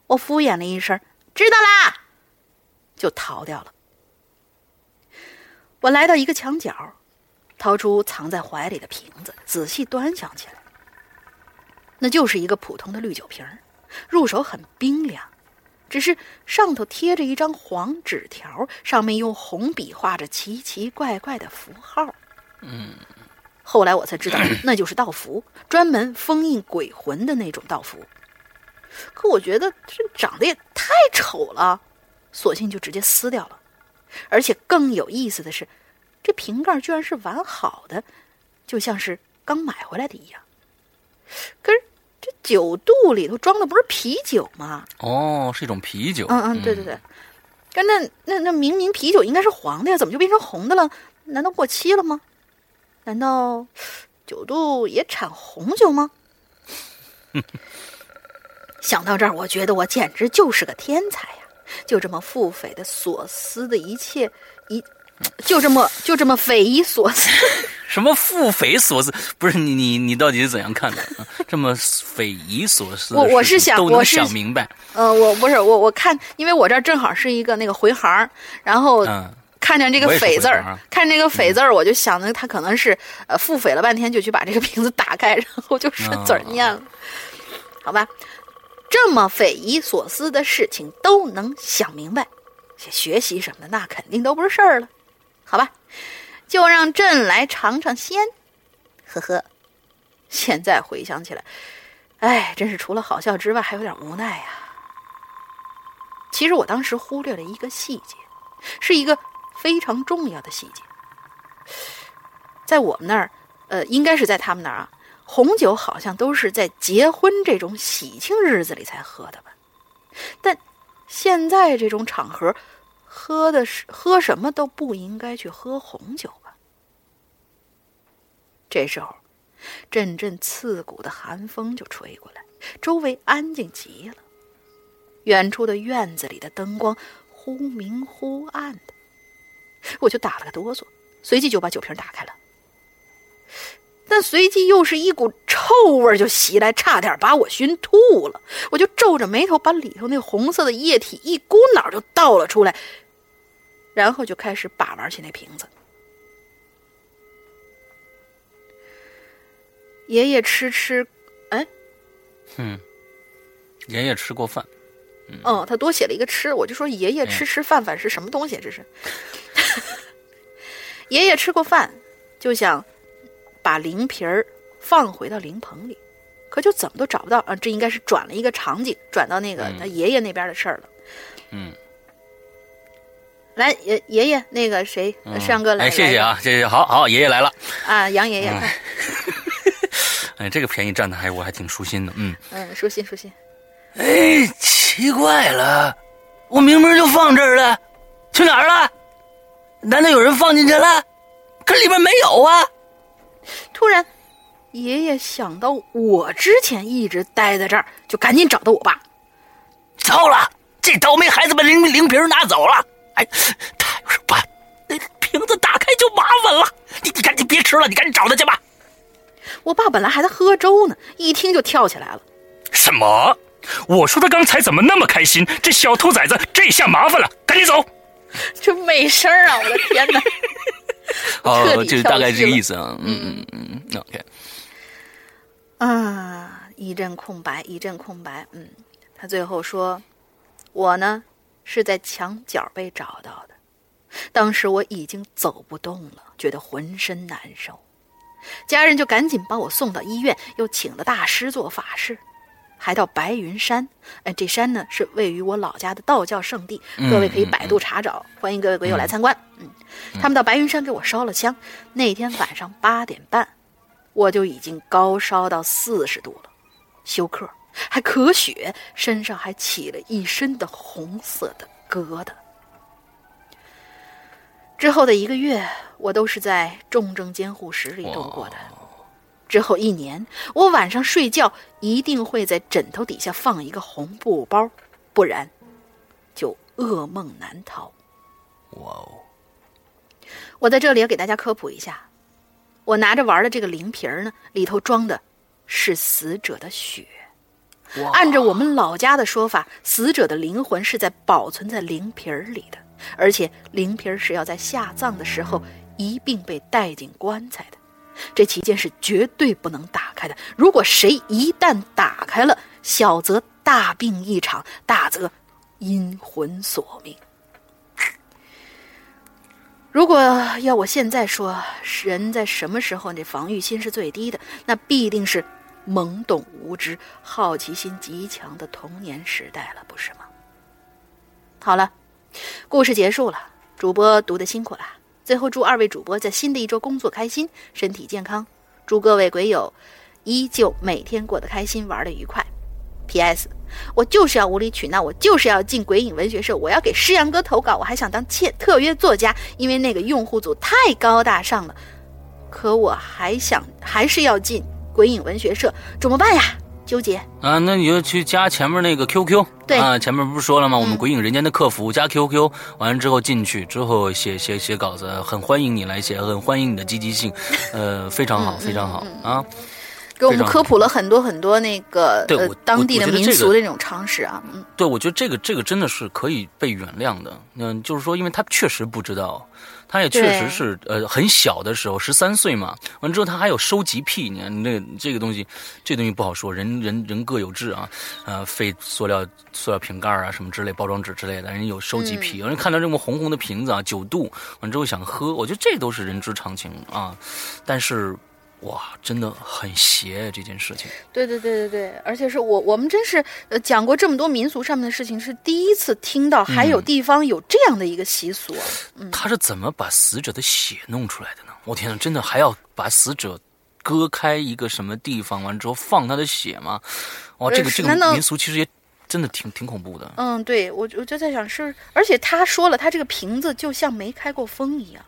我敷衍了一声：“知道啦。”就逃掉了。我来到一个墙角，掏出藏在怀里的瓶子，仔细端详起来。那就是一个普通的绿酒瓶，入手很冰凉。只是上头贴着一张黄纸条，上面用红笔画着奇奇怪怪的符号。嗯，后来我才知道，<coughs> 那就是道符，专门封印鬼魂的那种道符。可我觉得这长得也太丑了，索性就直接撕掉了。而且更有意思的是，这瓶盖居然是完好的，就像是刚买回来的一样。可是。这酒肚里头装的不是啤酒吗？哦，是一种啤酒。嗯嗯，对对对。但那那那明明啤酒应该是黄的呀，怎么就变成红的了？难道过期了吗？难道酒肚也产红酒吗？<laughs> 想到这儿，我觉得我简直就是个天才呀！就这么腹诽的所思的一切一。就这么就这么匪夷所思，<laughs> 什么腹诽所思？不是你你你到底是怎样看的？这么匪夷所思，我我是想我是想明白。呃，我不是我我看，因为我这正好是一个那个回行，然后看见这个“匪”字儿，看这个“匪”字儿，我就想着他可能是呃腹诽了半天，就去把这个瓶子打开，然后就顺嘴念了。好吧，这么匪夷所思的事情都能想明白，学习什么的那肯定都不是事儿了。好吧，就让朕来尝尝鲜。呵呵，现在回想起来，哎，真是除了好笑之外，还有点无奈呀。其实我当时忽略了一个细节，是一个非常重要的细节。在我们那儿，呃，应该是在他们那儿啊，红酒好像都是在结婚这种喜庆日子里才喝的吧？但现在这种场合。喝的是喝什么都不应该去喝红酒吧。这时候，阵阵刺骨的寒风就吹过来，周围安静极了。远处的院子里的灯光忽明忽暗的，我就打了个哆嗦，随即就把酒瓶打开了。但随即又是一股臭味就袭来，差点把我熏吐了。我就皱着眉头，把里头那红色的液体一股脑就倒了出来。然后就开始把玩起那瓶子。爷爷吃吃，哎，嗯，爷爷吃过饭。哦，他多写了一个吃，我就说爷爷吃吃饭饭是什么东西？这是。<laughs> 爷爷吃过饭，就想把灵皮儿放回到灵棚里，可就怎么都找不到啊！这应该是转了一个场景，转到那个他爷爷那边的事儿了。嗯。来爷爷爷，那个谁，山哥来，哎，谢谢啊，谢谢，好好，爷爷来了啊，杨爷爷，<laughs> 哎，这个便宜占的还我还挺舒心的，嗯嗯，舒心舒心。哎，奇怪了，我明明就放这儿了，去哪儿了？难道有人放进去了？可里边没有啊！突然，爷爷想到我之前一直待在这儿，就赶紧找到我爸。糟了，这倒霉孩子把灵灵瓶拿走了。哎，他要是把那瓶子打开就麻烦了。你你赶紧别吃了，你赶紧找他去吧。我爸本来还在喝粥呢，一听就跳起来了。什么？我说他刚才怎么那么开心？这小兔崽子这下麻烦了，赶紧走。<laughs> 这美声啊！我的天哪！<laughs> <laughs> 哦，就是大概这个意思啊。嗯嗯嗯，OK。啊，一阵空白，一阵空白。嗯，他最后说：“我呢是在墙角被找到的。当时我已经走不动了，觉得浑身难受，家人就赶紧把我送到医院，又请了大师做法事，还到白云山。哎，这山呢是位于我老家的道教圣地，各位可以百度查找。欢迎各位鬼友来参观。嗯，他们到白云山给我烧了香。那天晚上八点半，我就已经高烧到四十度了，休克，还咳血，身上还起了一身的红色的疙瘩。之后的一个月，我都是在重症监护室里度过的。之后一年，我晚上睡觉一定会在枕头底下放一个红布包，不然就噩梦难逃。哇哦！我在这里要给大家科普一下，我拿着玩的这个灵瓶呢，里头装的是死者的血。按照我们老家的说法，死者的灵魂是在保存在灵瓶里的。而且灵瓶是要在下葬的时候一并被带进棺材的，这期间是绝对不能打开的。如果谁一旦打开了，小则大病一场，大则阴魂索命。如果要我现在说，人在什么时候那防御心是最低的，那必定是懵懂无知、好奇心极强的童年时代了，不是吗？好了。故事结束了，主播读的辛苦了。最后祝二位主播在新的一周工作开心，身体健康。祝各位鬼友依旧每天过得开心，玩的愉快。P.S. 我就是要无理取闹，我就是要进鬼影文学社，我要给诗阳哥投稿，我还想当切特约作家，因为那个用户组太高大上了。可我还想还是要进鬼影文学社，怎么办呀？纠结啊，那你就去加前面那个 QQ，对啊，前面不是说了吗？我们鬼影人间的客服加 QQ，完了之后进去之后写写写稿子，很欢迎你来写，很欢迎你的积极性，呃，非常好，非常好啊，给我们科普了很多很多那个呃当地的民俗的那种常识啊，嗯，对，我觉得这个这个真的是可以被原谅的，嗯，就是说，因为他确实不知道。他也确实是，呃，很小的时候，十三岁嘛。完之后，他还有收集癖，你看那这个东西，这东西不好说，人人人各有志啊。呃，废塑料塑料瓶盖啊，什么之类，包装纸之类的，人有收集癖。有人看到这么红红的瓶子啊，九度，完之后想喝，我觉得这都是人之常情啊。但是。哇，真的很邪这件事情。对对对对对，而且是我我们真是呃讲过这么多民俗上面的事情，是第一次听到还有地方有这样的一个习俗。嗯，他是怎么把死者的血弄出来的呢？我天呐，真的还要把死者割开一个什么地方，完之后放他的血吗？哇，这个这个民俗其实也真的挺挺恐怖的。嗯，对我我就在想是，而且他说了，他这个瓶子就像没开过封一样。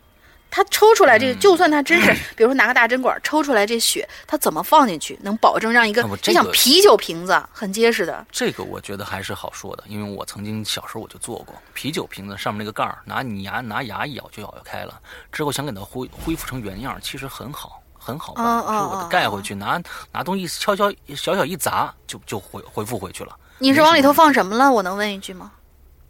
他抽出来这个，就算他真是，<clears throat> 比如说拿个大针管抽出来这血，他怎么放进去能保证让一个就像啤酒瓶子很结实的？这个我觉得还是好说的，因为我曾经小时候我就做过啤酒瓶子上面那个盖儿，拿你牙拿牙一咬就咬开了，之后想给它恢恢复成原样，其实很好很好办，是我盖回去拿拿东西悄悄小小一砸就就恢恢复回去了。你是往里头放什么了？我能问一句吗？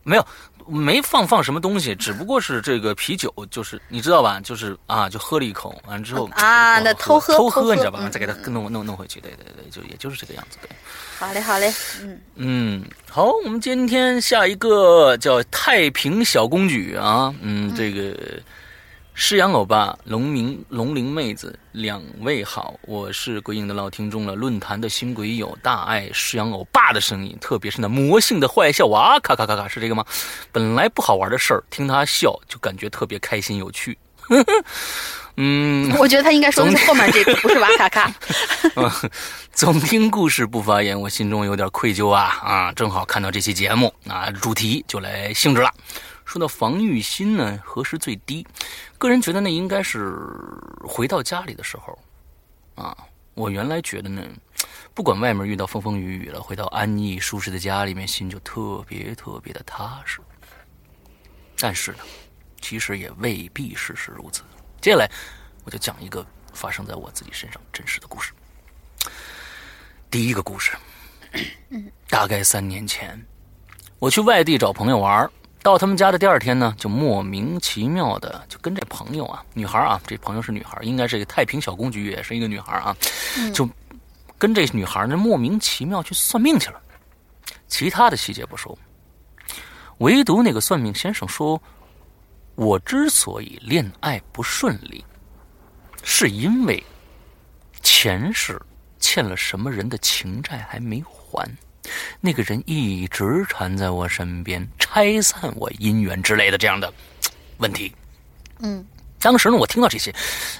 没有。没放放什么东西，<laughs> 只不过是这个啤酒，就是你知道吧？就是啊，就喝了一口，完了之后啊，那偷喝偷喝，你知道吧？再给他弄弄弄回去，对对对，就也就是这个样子。对，好嘞，好嘞，嗯嗯，好，我们今天下一个叫太平小公举啊，嗯，这个。诗阳欧巴、龙明、龙鳞妹子，两位好，我是鬼影的老听众了。论坛的新鬼友大爱诗阳欧巴的声音，特别是那魔性的坏笑啊，咔咔咔咔，是这个吗？<laughs> 本来不好玩的事儿，听他笑就感觉特别开心有趣。<laughs> 嗯，<laughs> 我觉得他应该说的是后面这个，不是哇咔咔。总听故事不发言，我心中有点愧疚啊啊！正好看到这期节目啊，主题就来兴致了。说到防御心呢，何时最低？个人觉得那应该是回到家里的时候，啊，我原来觉得呢，不管外面遇到风风雨雨了，回到安逸舒适的家里面，心就特别特别的踏实。但是呢，其实也未必事事如此。接下来，我就讲一个发生在我自己身上真实的故事。第一个故事，大概三年前，我去外地找朋友玩到他们家的第二天呢，就莫名其妙的就跟这朋友啊，女孩啊，这朋友是女孩，应该是一个太平小公举，也是一个女孩啊，就跟这女孩呢莫名其妙去算命去了。其他的细节不说，唯独那个算命先生说，我之所以恋爱不顺利，是因为前世欠了什么人的情债还没还，那个人一直缠在我身边，拆散我姻缘之类的这样的问题。嗯，当时呢，我听到这些，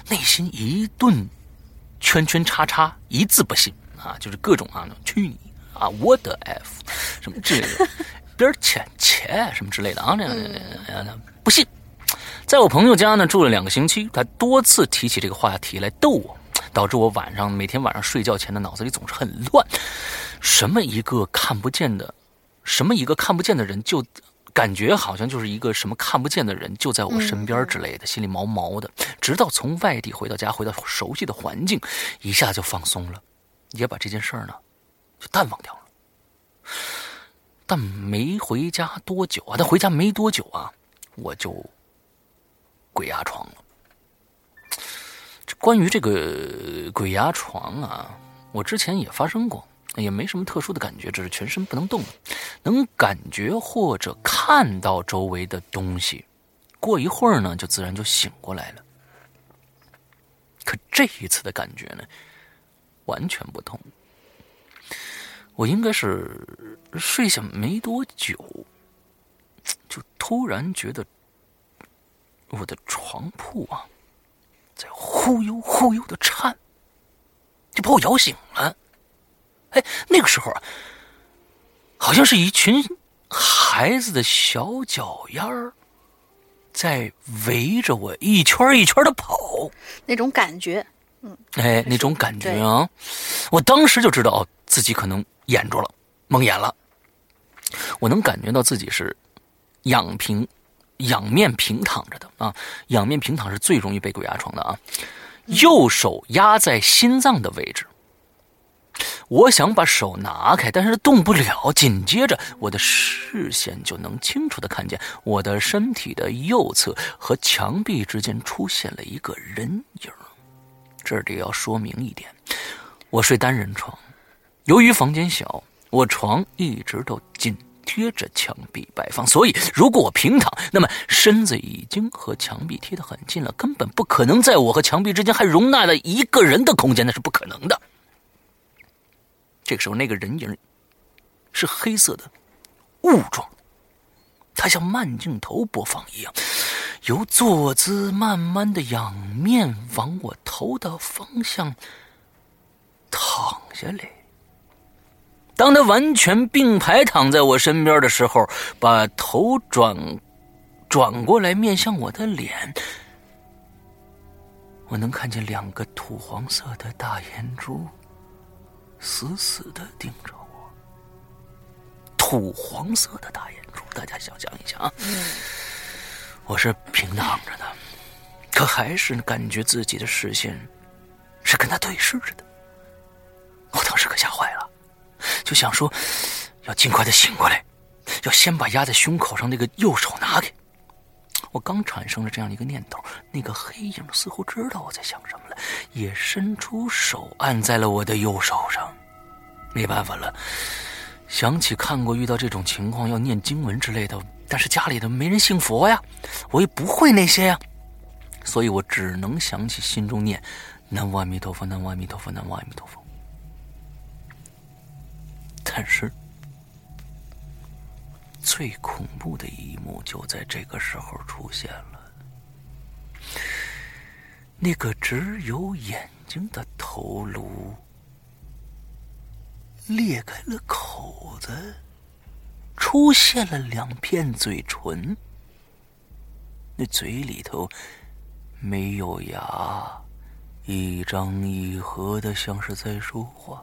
内心一顿圈圈叉叉，一字不信啊，就是各种啊，去你啊，我的 F，什么这边钱钱什么之类的啊，那样那样不信。在我朋友家呢住了两个星期，他多次提起这个话题来逗我，导致我晚上每天晚上睡觉前的脑子里总是很乱。什么一个看不见的，什么一个看不见的人，就感觉好像就是一个什么看不见的人就在我身边之类的，心里毛毛的。直到从外地回到家，回到熟悉的环境，一下就放松了，也把这件事儿呢就淡忘掉了。但没回家多久啊，但回家没多久啊，我就鬼压床了。关于这个鬼压床啊，我之前也发生过，也没什么特殊的感觉，只是全身不能动，能感觉或者看到周围的东西。过一会儿呢，就自然就醒过来了。可这一次的感觉呢，完全不同。我应该是睡下没多久，就突然觉得我的床铺啊，在忽悠忽悠的颤，就把我摇醒了。哎，那个时候啊，好像是一群孩子的小脚丫儿在围着我一圈一圈的跑，那种感觉，嗯，哎，那种感觉啊，我当时就知道哦，自己可能眼住了，蒙眼了。我能感觉到自己是仰平、仰面平躺着的啊，仰面平躺是最容易被鬼压床的啊。右手压在心脏的位置，我想把手拿开，但是动不了。紧接着，我的视线就能清楚的看见我的身体的右侧和墙壁之间出现了一个人影。这里要说明一点，我睡单人床，由于房间小，我床一直都紧贴着墙壁摆放，所以如果我平躺，那么身子已经和墙壁贴得很近了，根本不可能在我和墙壁之间还容纳了一个人的空间，那是不可能的。这个时候，那个人影是黑色的雾状，它像慢镜头播放一样，由坐姿慢慢的仰面往我头的方向躺下来。当他完全并排躺在我身边的时候，把头转转过来面向我的脸，我能看见两个土黄色的大眼珠。死死的盯着我，土黄色的大眼珠，大家想象一下啊！我是平躺着的，可还是感觉自己的视线是跟他对视着的。我当时可吓坏了，就想说要尽快的醒过来，要先把压在胸口上那个右手拿开。我刚产生了这样一个念头，那个黑影似乎知道我在想什么了，也伸出手按在了我的右手上。没办法了，想起看过遇到这种情况要念经文之类的，但是家里的没人信佛呀，我也不会那些呀，所以我只能想起心中念南无阿弥陀佛，南无阿弥陀佛，南无阿弥陀佛。但是。最恐怖的一幕就在这个时候出现了。那个只有眼睛的头颅裂开了口子，出现了两片嘴唇。那嘴里头没有牙。一张一合的，像是在说话，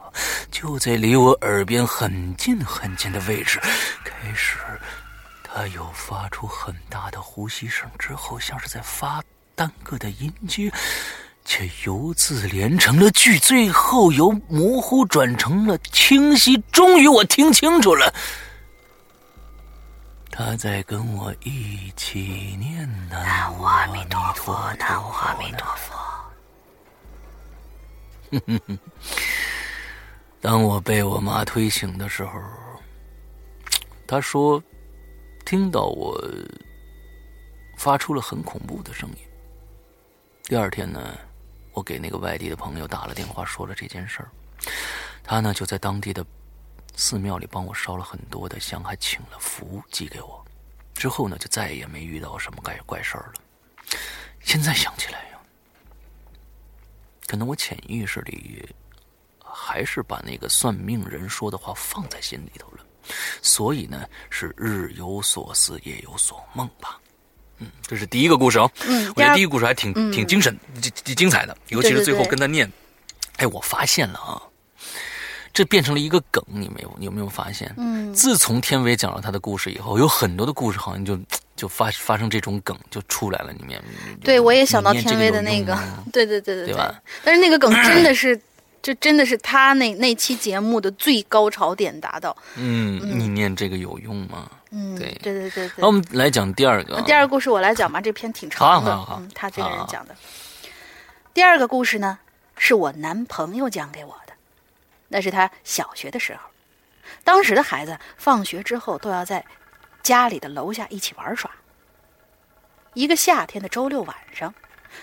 就在离我耳边很近很近的位置。开始，他又发出很大的呼吸声，之后像是在发单个的音阶，却由字连成了句，最后由模糊转成了清晰。终于，我听清楚了，他在跟我一起念南无阿弥陀佛，南无阿弥陀佛。哼哼哼！当我被我妈推醒的时候，她说：“听到我发出了很恐怖的声音。第二天呢，我给那个外地的朋友打了电话，说了这件事儿。他呢就在当地的寺庙里帮我烧了很多的香，还请了符寄给我。之后呢，就再也没遇到什么怪怪事儿了。现在想起来，可能我潜意识里还是把那个算命人说的话放在心里头了，所以呢，是日有所思，夜有所梦吧。嗯，这是第一个故事哦。嗯，我觉得第一个故事还挺挺精神、精精彩的，尤其是最后对对对跟他念。哎，我发现了啊，这变成了一个梗，你没有你有没有发现？嗯，自从天伟讲了他的故事以后，有很多的故事好像就就发发生这种梗就出来了。里面对我也想到天威的那个 <laughs> 对对对对对吧但是那个梗真的是，就真的是他那那期节目的最高潮点达到。嗯，你念这个有用吗？嗯，对对对对对。那我们来讲第二个。第二个故事我来讲吧，这篇挺长的。好好好嗯，他这个人讲的。第二个故事呢，是我男朋友讲给我的，那是他小学的时候，当时的孩子放学之后都要在家里的楼下一起玩耍。一个夏天的周六晚上，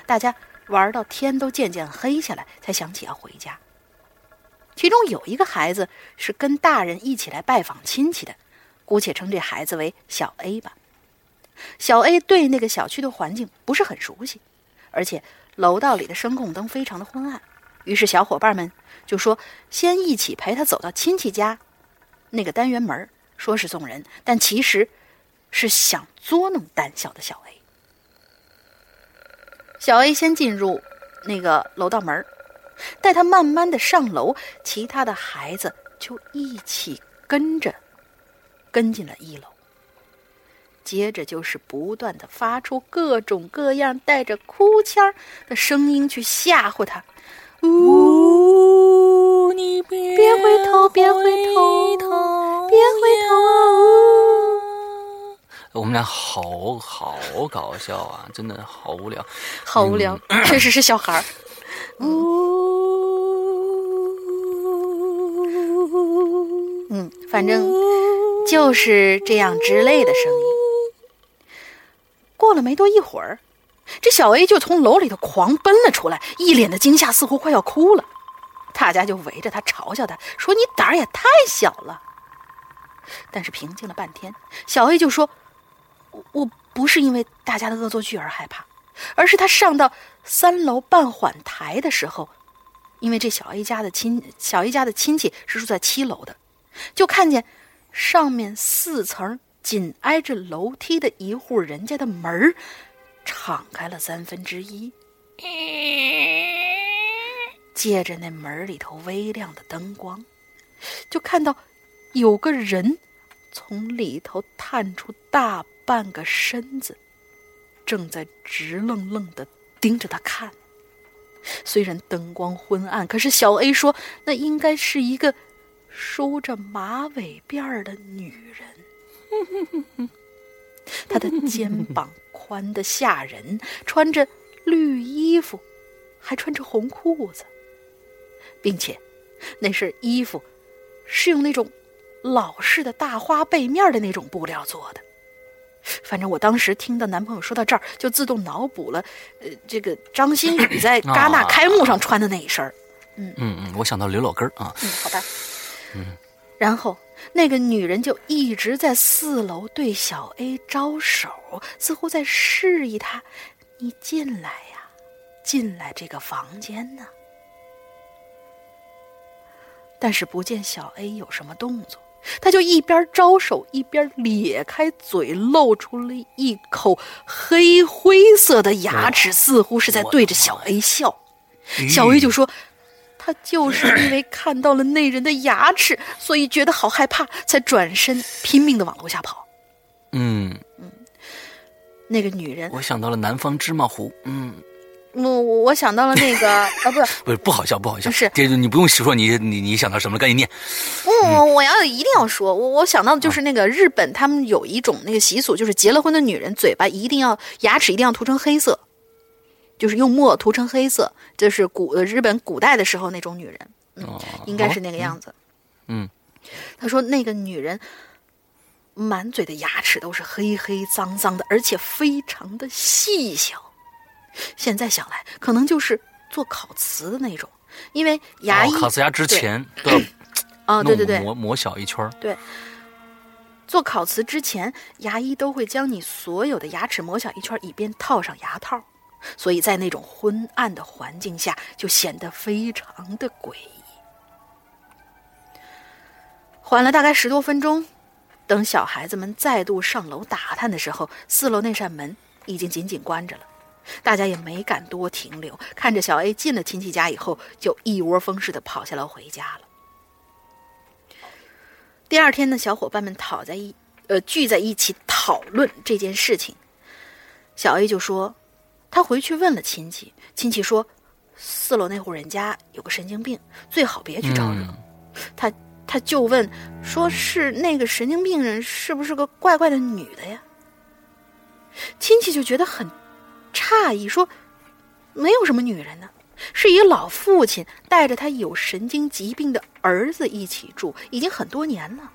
大家玩到天都渐渐黑下来，才想起要回家。其中有一个孩子是跟大人一起来拜访亲戚的，姑且称这孩子为小 A 吧。小 A 对那个小区的环境不是很熟悉，而且楼道里的声控灯非常的昏暗，于是小伙伴们就说先一起陪他走到亲戚家那个单元门，说是送人，但其实是想捉弄胆小的小 A。小 A 先进入那个楼道门，待他慢慢的上楼，其他的孩子就一起跟着跟进了一楼。接着就是不断的发出各种各样带着哭腔的声音去吓唬他。呜，你别别回头，别回头，别回头啊！我们俩好好搞笑啊，真的好无聊。好无聊，<clears throat> 确实是小孩儿。嗯，反正就是这样之类的声音。过了没多一会儿，这小 A 就从楼里头狂奔了出来，一脸的惊吓，似乎快要哭了。大家就围着他嘲笑他，说：“你胆儿也太小了。”但是平静了半天，小 A 就说：“我我不是因为大家的恶作剧而害怕，而是他上到三楼半缓台的时候，因为这小 A 家的亲小 A 家的亲戚是住在七楼的，就看见上面四层紧挨着楼梯的一户人家的门儿敞开了三分之一，<laughs> 借着那门里头微亮的灯光，就看到有个人从里头探出大半个身子，正在直愣愣的盯着他看。虽然灯光昏暗，可是小 A 说那应该是一个梳着马尾辫儿的女人。她的肩膀宽的吓人，穿着绿衣服，还穿着红裤子，并且那身衣服是用那种老式的大花背面的那种布料做的。反正我当时听到男朋友说到这儿，就自动脑补了，呃，这个张馨予在戛纳开幕上穿的那一身儿。嗯嗯，我想到刘老根儿啊，嗯，好吧。嗯，然后那个女人就一直在四楼对小 A 招手，似乎在示意他：“你进来呀，进来这个房间呢。”但是不见小 A 有什么动作，他就一边招手一边咧开嘴，露出了一口黑灰色的牙齿，似乎是在对着小 A 笑。小 A 就说：“他就是因为看到了那人的牙齿，所以觉得好害怕，才转身拼命的往楼下跑。嗯，”那个女人，我想到了南方芝麻糊，嗯，我我我想到了那个 <laughs> 啊，不是，不是不好笑，不好笑，不是。这你不用说你你你想到什么了，赶紧念。嗯，我要一定要说，我我想到的就是那个日本，他们有一种那个习俗，就是结了婚的女人嘴巴一定要牙齿一定要涂成黑色，就是用墨涂成黑色，就是古日本古代的时候那种女人，嗯，哦应该是那个样子。嗯，他说那个女人满嘴的牙齿都是黑黑脏脏的，而且非常的细小。现在想来，可能就是做烤瓷的那种，因为牙医、烤瓷牙之前都要啊，<clears throat> 对对对，磨磨小一圈对，做烤瓷之前，牙医都会将你所有的牙齿磨小一圈，以便套上牙套。所以在那种昏暗的环境下，就显得非常的诡异。缓了大概十多分钟，等小孩子们再度上楼打探的时候，四楼那扇门已经紧紧关着了。大家也没敢多停留，看着小 A 进了亲戚家以后，就一窝蜂似的跑下楼回家了。第二天呢，小伙伴们讨在一呃聚在一起讨论这件事情。小 A 就说，他回去问了亲戚，亲戚说，四楼那户人家有个神经病，最好别去招惹。他他就问，说是那个神经病人是不是个怪怪的女的呀？亲戚就觉得很。诧异说：“没有什么女人呢，是一个老父亲带着他有神经疾病的儿子一起住，已经很多年了。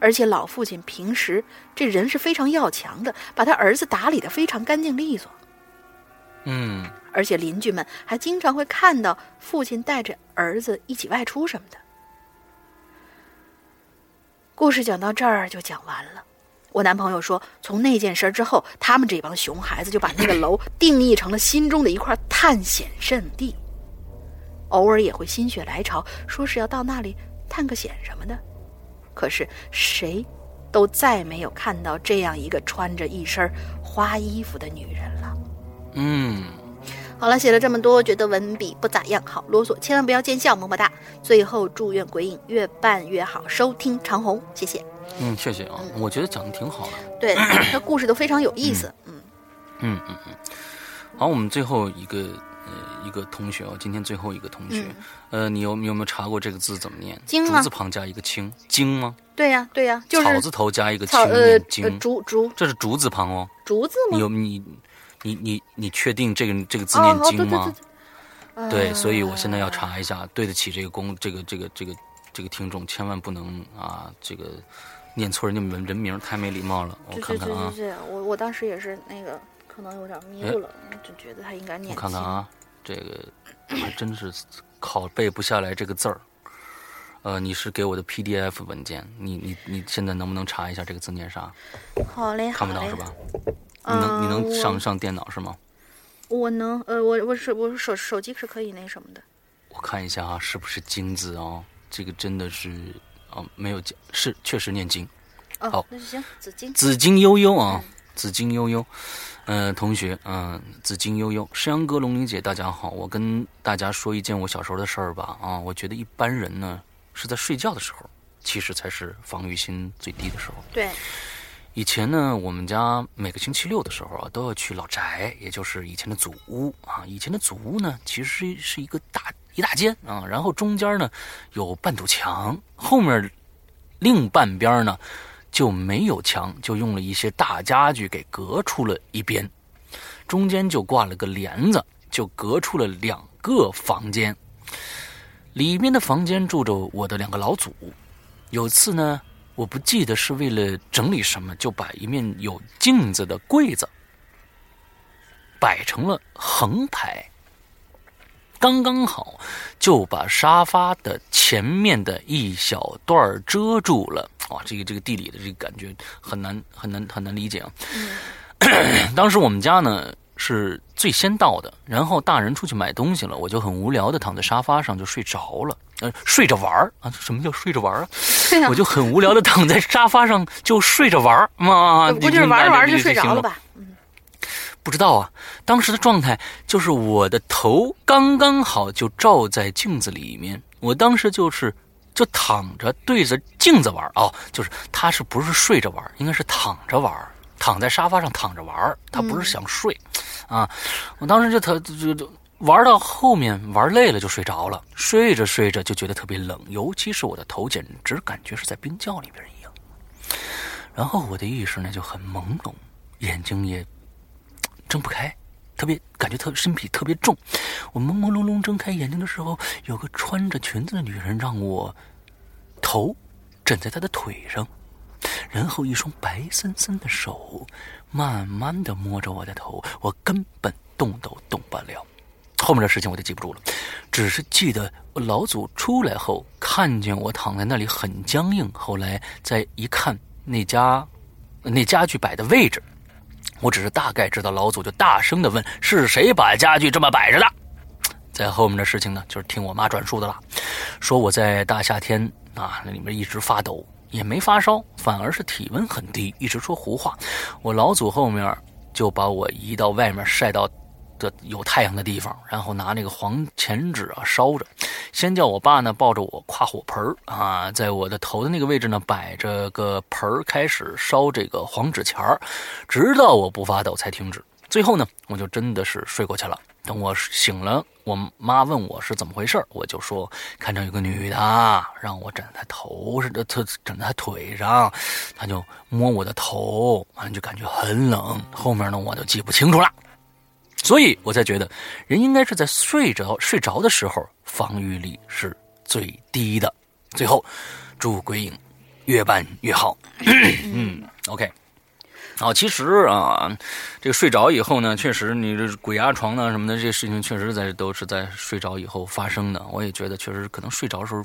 而且老父亲平时这人是非常要强的，把他儿子打理的非常干净利索。嗯，而且邻居们还经常会看到父亲带着儿子一起外出什么的。”故事讲到这儿就讲完了。我男朋友说，从那件事之后，他们这帮熊孩子就把那个楼 <laughs> 定义成了心中的一块探险圣地，偶尔也会心血来潮，说是要到那里探个险什么的。可是谁都再没有看到这样一个穿着一身花衣服的女人了。嗯，好了，写了这么多，觉得文笔不咋样，好啰嗦，千万不要见笑，么么哒。最后祝愿鬼影越办越好，收听长虹，谢谢。嗯，谢谢啊，我觉得讲的挺好的。对，他故事都非常有意思。嗯嗯嗯嗯。好，我们最后一个呃一个同学哦，今天最后一个同学，呃，你有你有没有查过这个字怎么念？金竹字旁加一个青，金吗？对呀对呀，就是草字头加一个青呃金竹竹，这是竹字旁哦。竹字吗？你有你你你你确定这个这个字念金吗？对，所以我现在要查一下，对得起这个公这个这个这个这个听众，千万不能啊这个。念错人家人人名太没礼貌了，我看看啊。我我当时也是那个可能有点迷糊了，就觉得他应该念。我看看啊，这个还真是拷贝不下来这个字儿。呃，你是给我的 PDF 文件，你你你现在能不能查一下这个字念啥？好嘞，看不到是吧？你能你能上上电脑是吗？我能，呃，我我是我手手机是可以那什么的。我看一下啊，是不是金字啊？这个真的是。哦，没有讲，是确实念经。好，那就行。紫金，紫金悠悠啊，紫金悠悠。嗯，同学，嗯，紫金悠悠，山羊哥、龙玲姐，大家好。我跟大家说一件我小时候的事儿吧。啊，我觉得一般人呢是在睡觉的时候，其实才是防御心最低的时候。对。以前呢，我们家每个星期六的时候啊，都要去老宅，也就是以前的祖屋啊。以前的祖屋呢，其实是一个大。一大间啊，然后中间呢有半堵墙，后面另半边呢就没有墙，就用了一些大家具给隔出了一边，中间就挂了个帘子，就隔出了两个房间。里面的房间住着我的两个老祖。有次呢，我不记得是为了整理什么，就把一面有镜子的柜子摆成了横排。刚刚好，就把沙发的前面的一小段遮住了。哇，这个这个地理的这个感觉很难很难很难理解啊。<coughs> 当时我们家呢是最先到的，然后大人出去买东西了，我就很无聊的躺在沙发上就睡着了。呃，睡着玩儿啊？什么叫睡着玩儿啊？<laughs> 我就很无聊的躺在沙发上就睡着玩儿嘛。不就是玩着玩着就睡着了吧？不知道啊，当时的状态就是我的头刚刚好就照在镜子里面，我当时就是就躺着对着镜子玩哦，就是他是不是睡着玩，应该是躺着玩，躺在沙发上躺着玩，他不是想睡，啊，我当时就他就就玩到后面玩累了就睡着了，睡着睡着就觉得特别冷，尤其是我的头简直感觉是在冰窖里边一样，然后我的意识呢就很朦胧，眼睛也。睁不开，特别感觉特身体特别重。我朦朦胧胧睁开眼睛的时候，有个穿着裙子的女人让我头枕在她的腿上，然后一双白森森的手慢慢的摸着我的头，我根本动都动不了。后面的事情我就记不住了，只是记得老祖出来后看见我躺在那里很僵硬。后来再一看那家那家具摆的位置，我只是大概知道老祖就大声的问：“是谁把家具这么摆着的？”在后面的事情呢，就是听我妈转述的了，说我在大夏天啊那里面一直发抖，也没发烧，反而是体温很低，一直说胡话。我老祖后面就把我移到外面晒到。的有太阳的地方，然后拿那个黄钱纸啊烧着，先叫我爸呢抱着我跨火盆啊，在我的头的那个位置呢摆着个盆开始烧这个黄纸钱儿，直到我不发抖才停止。最后呢，我就真的是睡过去了。等我醒了，我妈问我是怎么回事我就说看着有个女的让我枕在头上，她枕在腿上，她就摸我的头，完就感觉很冷。后面呢，我就记不清楚了。所以我才觉得，人应该是在睡着睡着的时候，防御力是最低的。最后，祝鬼影越办越好。<clears throat> 嗯，OK。好，其实啊，这个睡着以后呢，确实你这鬼压床呢什么的这些事情，确实在都是在睡着以后发生的。我也觉得，确实可能睡着的时候。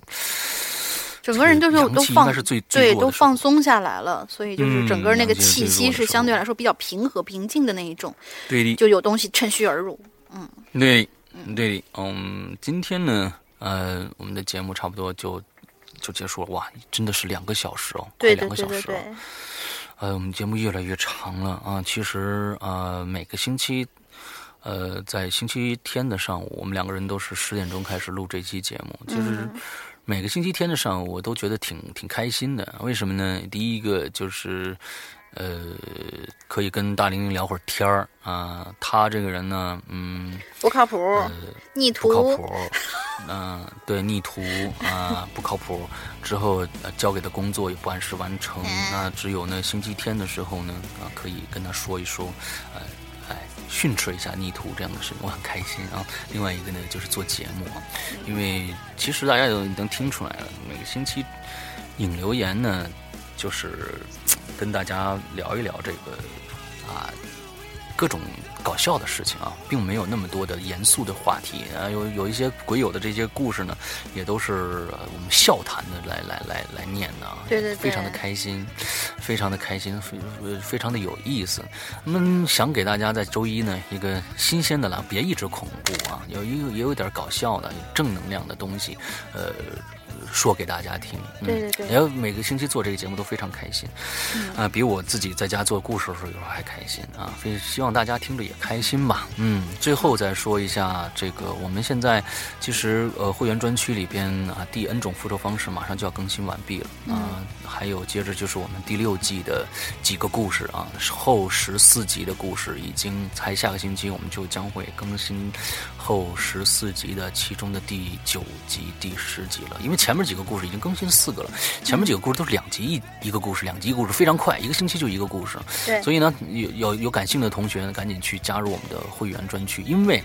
整个人就是都放对都放松下来了，所以就是整个那个气息是相对来说比较平和平静的那一种，对的，就有东西趁虚而入，嗯，对，对，嗯，今天呢，呃，我们的节目差不多就就结束了，哇，真的是两个小时哦，对两个小时了，呃，我们节目越来越长了啊，其实呃，每个星期，呃，在星期天的上午，我们两个人都是十点钟开始录这期节目，其实。每个星期天的上午，我都觉得挺挺开心的。为什么呢？第一个就是，呃，可以跟大玲玲聊会儿天儿啊。他这个人呢，嗯，不靠谱，逆徒，不靠谱。嗯，对，逆徒啊，不靠谱。之后交给的工作也不按时完成。那只有呢，星期天的时候呢，啊，可以跟他说一说，呃。训斥一下逆徒这样的事情，我很开心啊。另外一个呢，就是做节目，因为其实大家都能听出来了，每个星期引留言呢，就是跟大家聊一聊这个啊各种。搞笑的事情啊，并没有那么多的严肃的话题啊，有有一些鬼友的这些故事呢，也都是我们笑谈的来来来来念的，对对，非常的开心，非常的开心，非非常的有意思。我们想给大家在周一呢一个新鲜的了，别一直恐怖啊，有一个也有点搞笑的正能量的东西，呃。说给大家听，对对对，要每个星期做这个节目都非常开心，啊，比我自己在家做故事的时候有时候还开心啊，所以希望大家听着也开心吧，嗯，最后再说一下这个，我们现在其实呃会员专区里边啊第 N 种复仇方式马上就要更新完毕了。啊，还有接着就是我们第六季的几个故事啊，后十四集的故事已经才下个星期我们就将会更新后十四集的其中的第九集第十集了，因为前。前面几个故事已经更新四个了，前面几个故事都是两集一一个故事，两集故事非常快，一个星期就一个故事。对，所以呢，有有有感兴趣的同学呢，赶紧去加入我们的会员专区，因为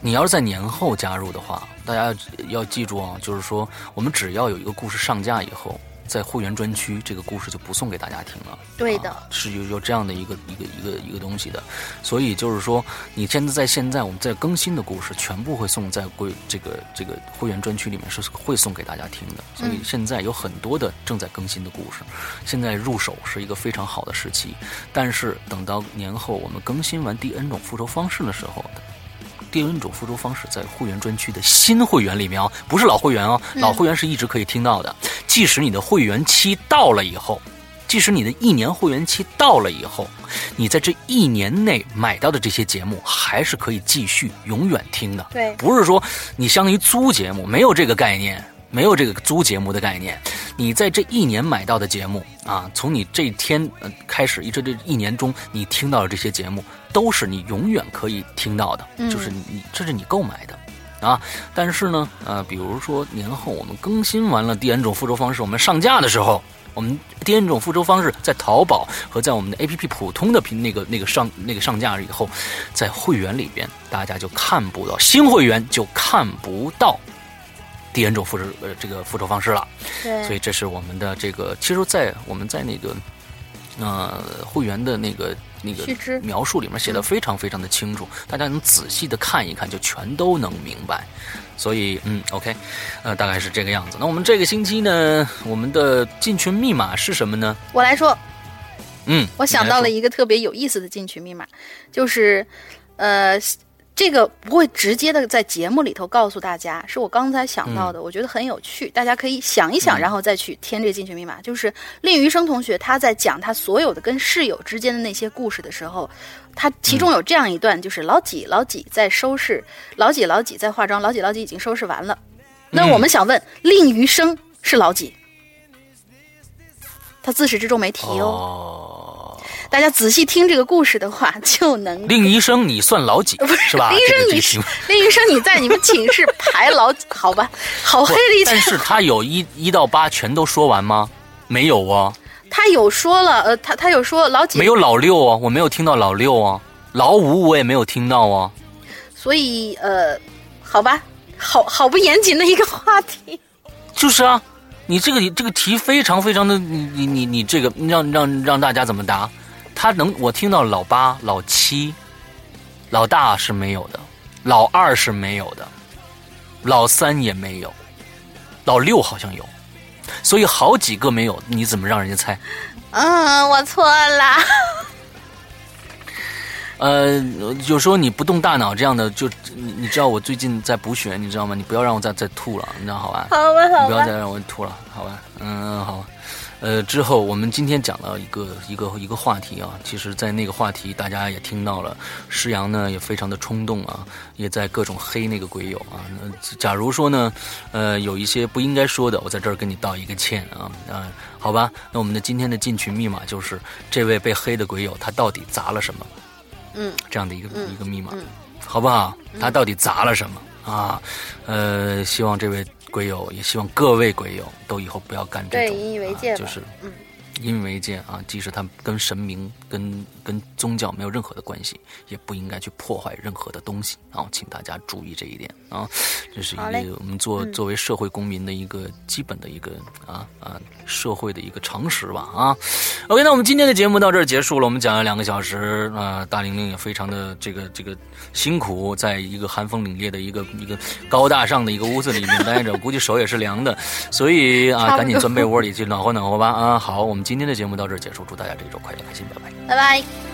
你要是在年后加入的话，大家要记住啊，就是说我们只要有一个故事上架以后。在会员专区，这个故事就不送给大家听了。对的，是有有这样的一个一个一个一个东西的，所以就是说，你现在在现在我们在更新的故事，全部会送在贵这个这个会员专区里面，是会送给大家听的。所以现在有很多的正在更新的故事，现在入手是一个非常好的时期。但是等到年后我们更新完第 N 种复仇方式的时候。第 N 种复仇方式在会员专区的新会员里面哦，不是老会员哦，老会员是一直可以听到的。即使你的会员期到了以后，即使你的一年会员期到了以后，你在这一年内买到的这些节目还是可以继续永远听的。对，不是说你相当于租节目，没有这个概念。没有这个租节目的概念，你在这一年买到的节目啊，从你这天呃开始，一直这一年中你听到的这些节目，都是你永远可以听到的，就是你这是你购买的啊。但是呢，呃，比如说年后我们更新完了第 N 种复仇方式，我们上架的时候，我们第 N 种复仇方式在淘宝和在我们的 APP 普通的平那个那个上那个上架以后，在会员里边大家就看不到，新会员就看不到。第 N 种复仇呃这个复仇方式了。对，所以这是我们的这个，其实，在我们在那个呃会员的那个那个描述里面写的非常非常的清楚，大家能仔细的看一看，就全都能明白。所以，嗯，OK，呃，大概是这个样子。那我们这个星期呢，我们的进群密码是什么呢？我来说，嗯，我想到了一一个特别有意思的进群密码，就是，呃，这个不会直接的在节目里头告诉大家，是我刚才想到的，嗯我觉得很有趣，大家可以想一想，然后再去填这个进群密码。就是令余生同学他在讲他所有的跟室友之间的那些故事的时候，他其中有这样一段，就是老几老几在收拾，老几老几在化妆，老几老几已经收拾完了。那我们想问，令余生是老几？他自始至终没提哦。哦，大家仔细听这个故事的话，<laughs> 就能。令医生，你算老几不是吧？令医生你这个剧情林医生你在你们寝室排老好吧？<laughs> 好黑的一但是他有一一到八全都说完吗？没有啊，他有说了，呃，他他有说老几没有老六啊，我没有听到老六啊，老五我也没有听到啊。所以呃，好吧，好好不严谨的一个话题。就是啊，你这个你这个题非常非常的，你你你你这个让让让大家怎么答？他能我听到老八、老七、老大是没有的，老二是没有的，老三也没有，老六好像有，所以好几个没有，你怎么让人家猜？嗯，我错了。<laughs> 呃，有时候你不动大脑这样的，就你你知道我最近在补血，你知道吗？你不要让我再再吐了，你知道好吧？好吧，好吧。你不要再让我吐了，好吧？嗯，好。呃，之后我们今天讲了一个一个一个话题啊，其实，在那个话题大家也听到了，施阳呢也非常的冲动啊，也在各种黑那个鬼友啊。那假如说呢，呃，有一些不应该说的，我在这儿跟你道一个歉啊啊，好吧？那我们的今天的进群密码就是这位被黑的鬼友他到底砸了什么？嗯，这样的一个、嗯一个密码，嗯好不好？他到底砸了什么啊？呃，希望这位鬼友，也希望各位鬼友都以后不要干这对，种，引以为戒。啊就是嗯，引以为见啊。即使他跟神明、跟跟宗教没有任何的关系，也不应该去破坏任何的东西啊。请大家注意这一点啊。这是一个我们做嗯作为社会公民的一个基本的一个啊啊社会的一个常识吧啊。OK，那我们今天的节目到这儿结束了，我们讲了两个小时啊，大玲玲也非常的这个这个辛苦，在一个寒风凛冽的一个一个高大上的一个屋子里面待着，估计手也是凉的，所以啊，赶紧钻被窝里去暖和暖和吧啊。好，我今天的节目到这儿结束，祝大家这一周快乐开心，拜拜。拜拜。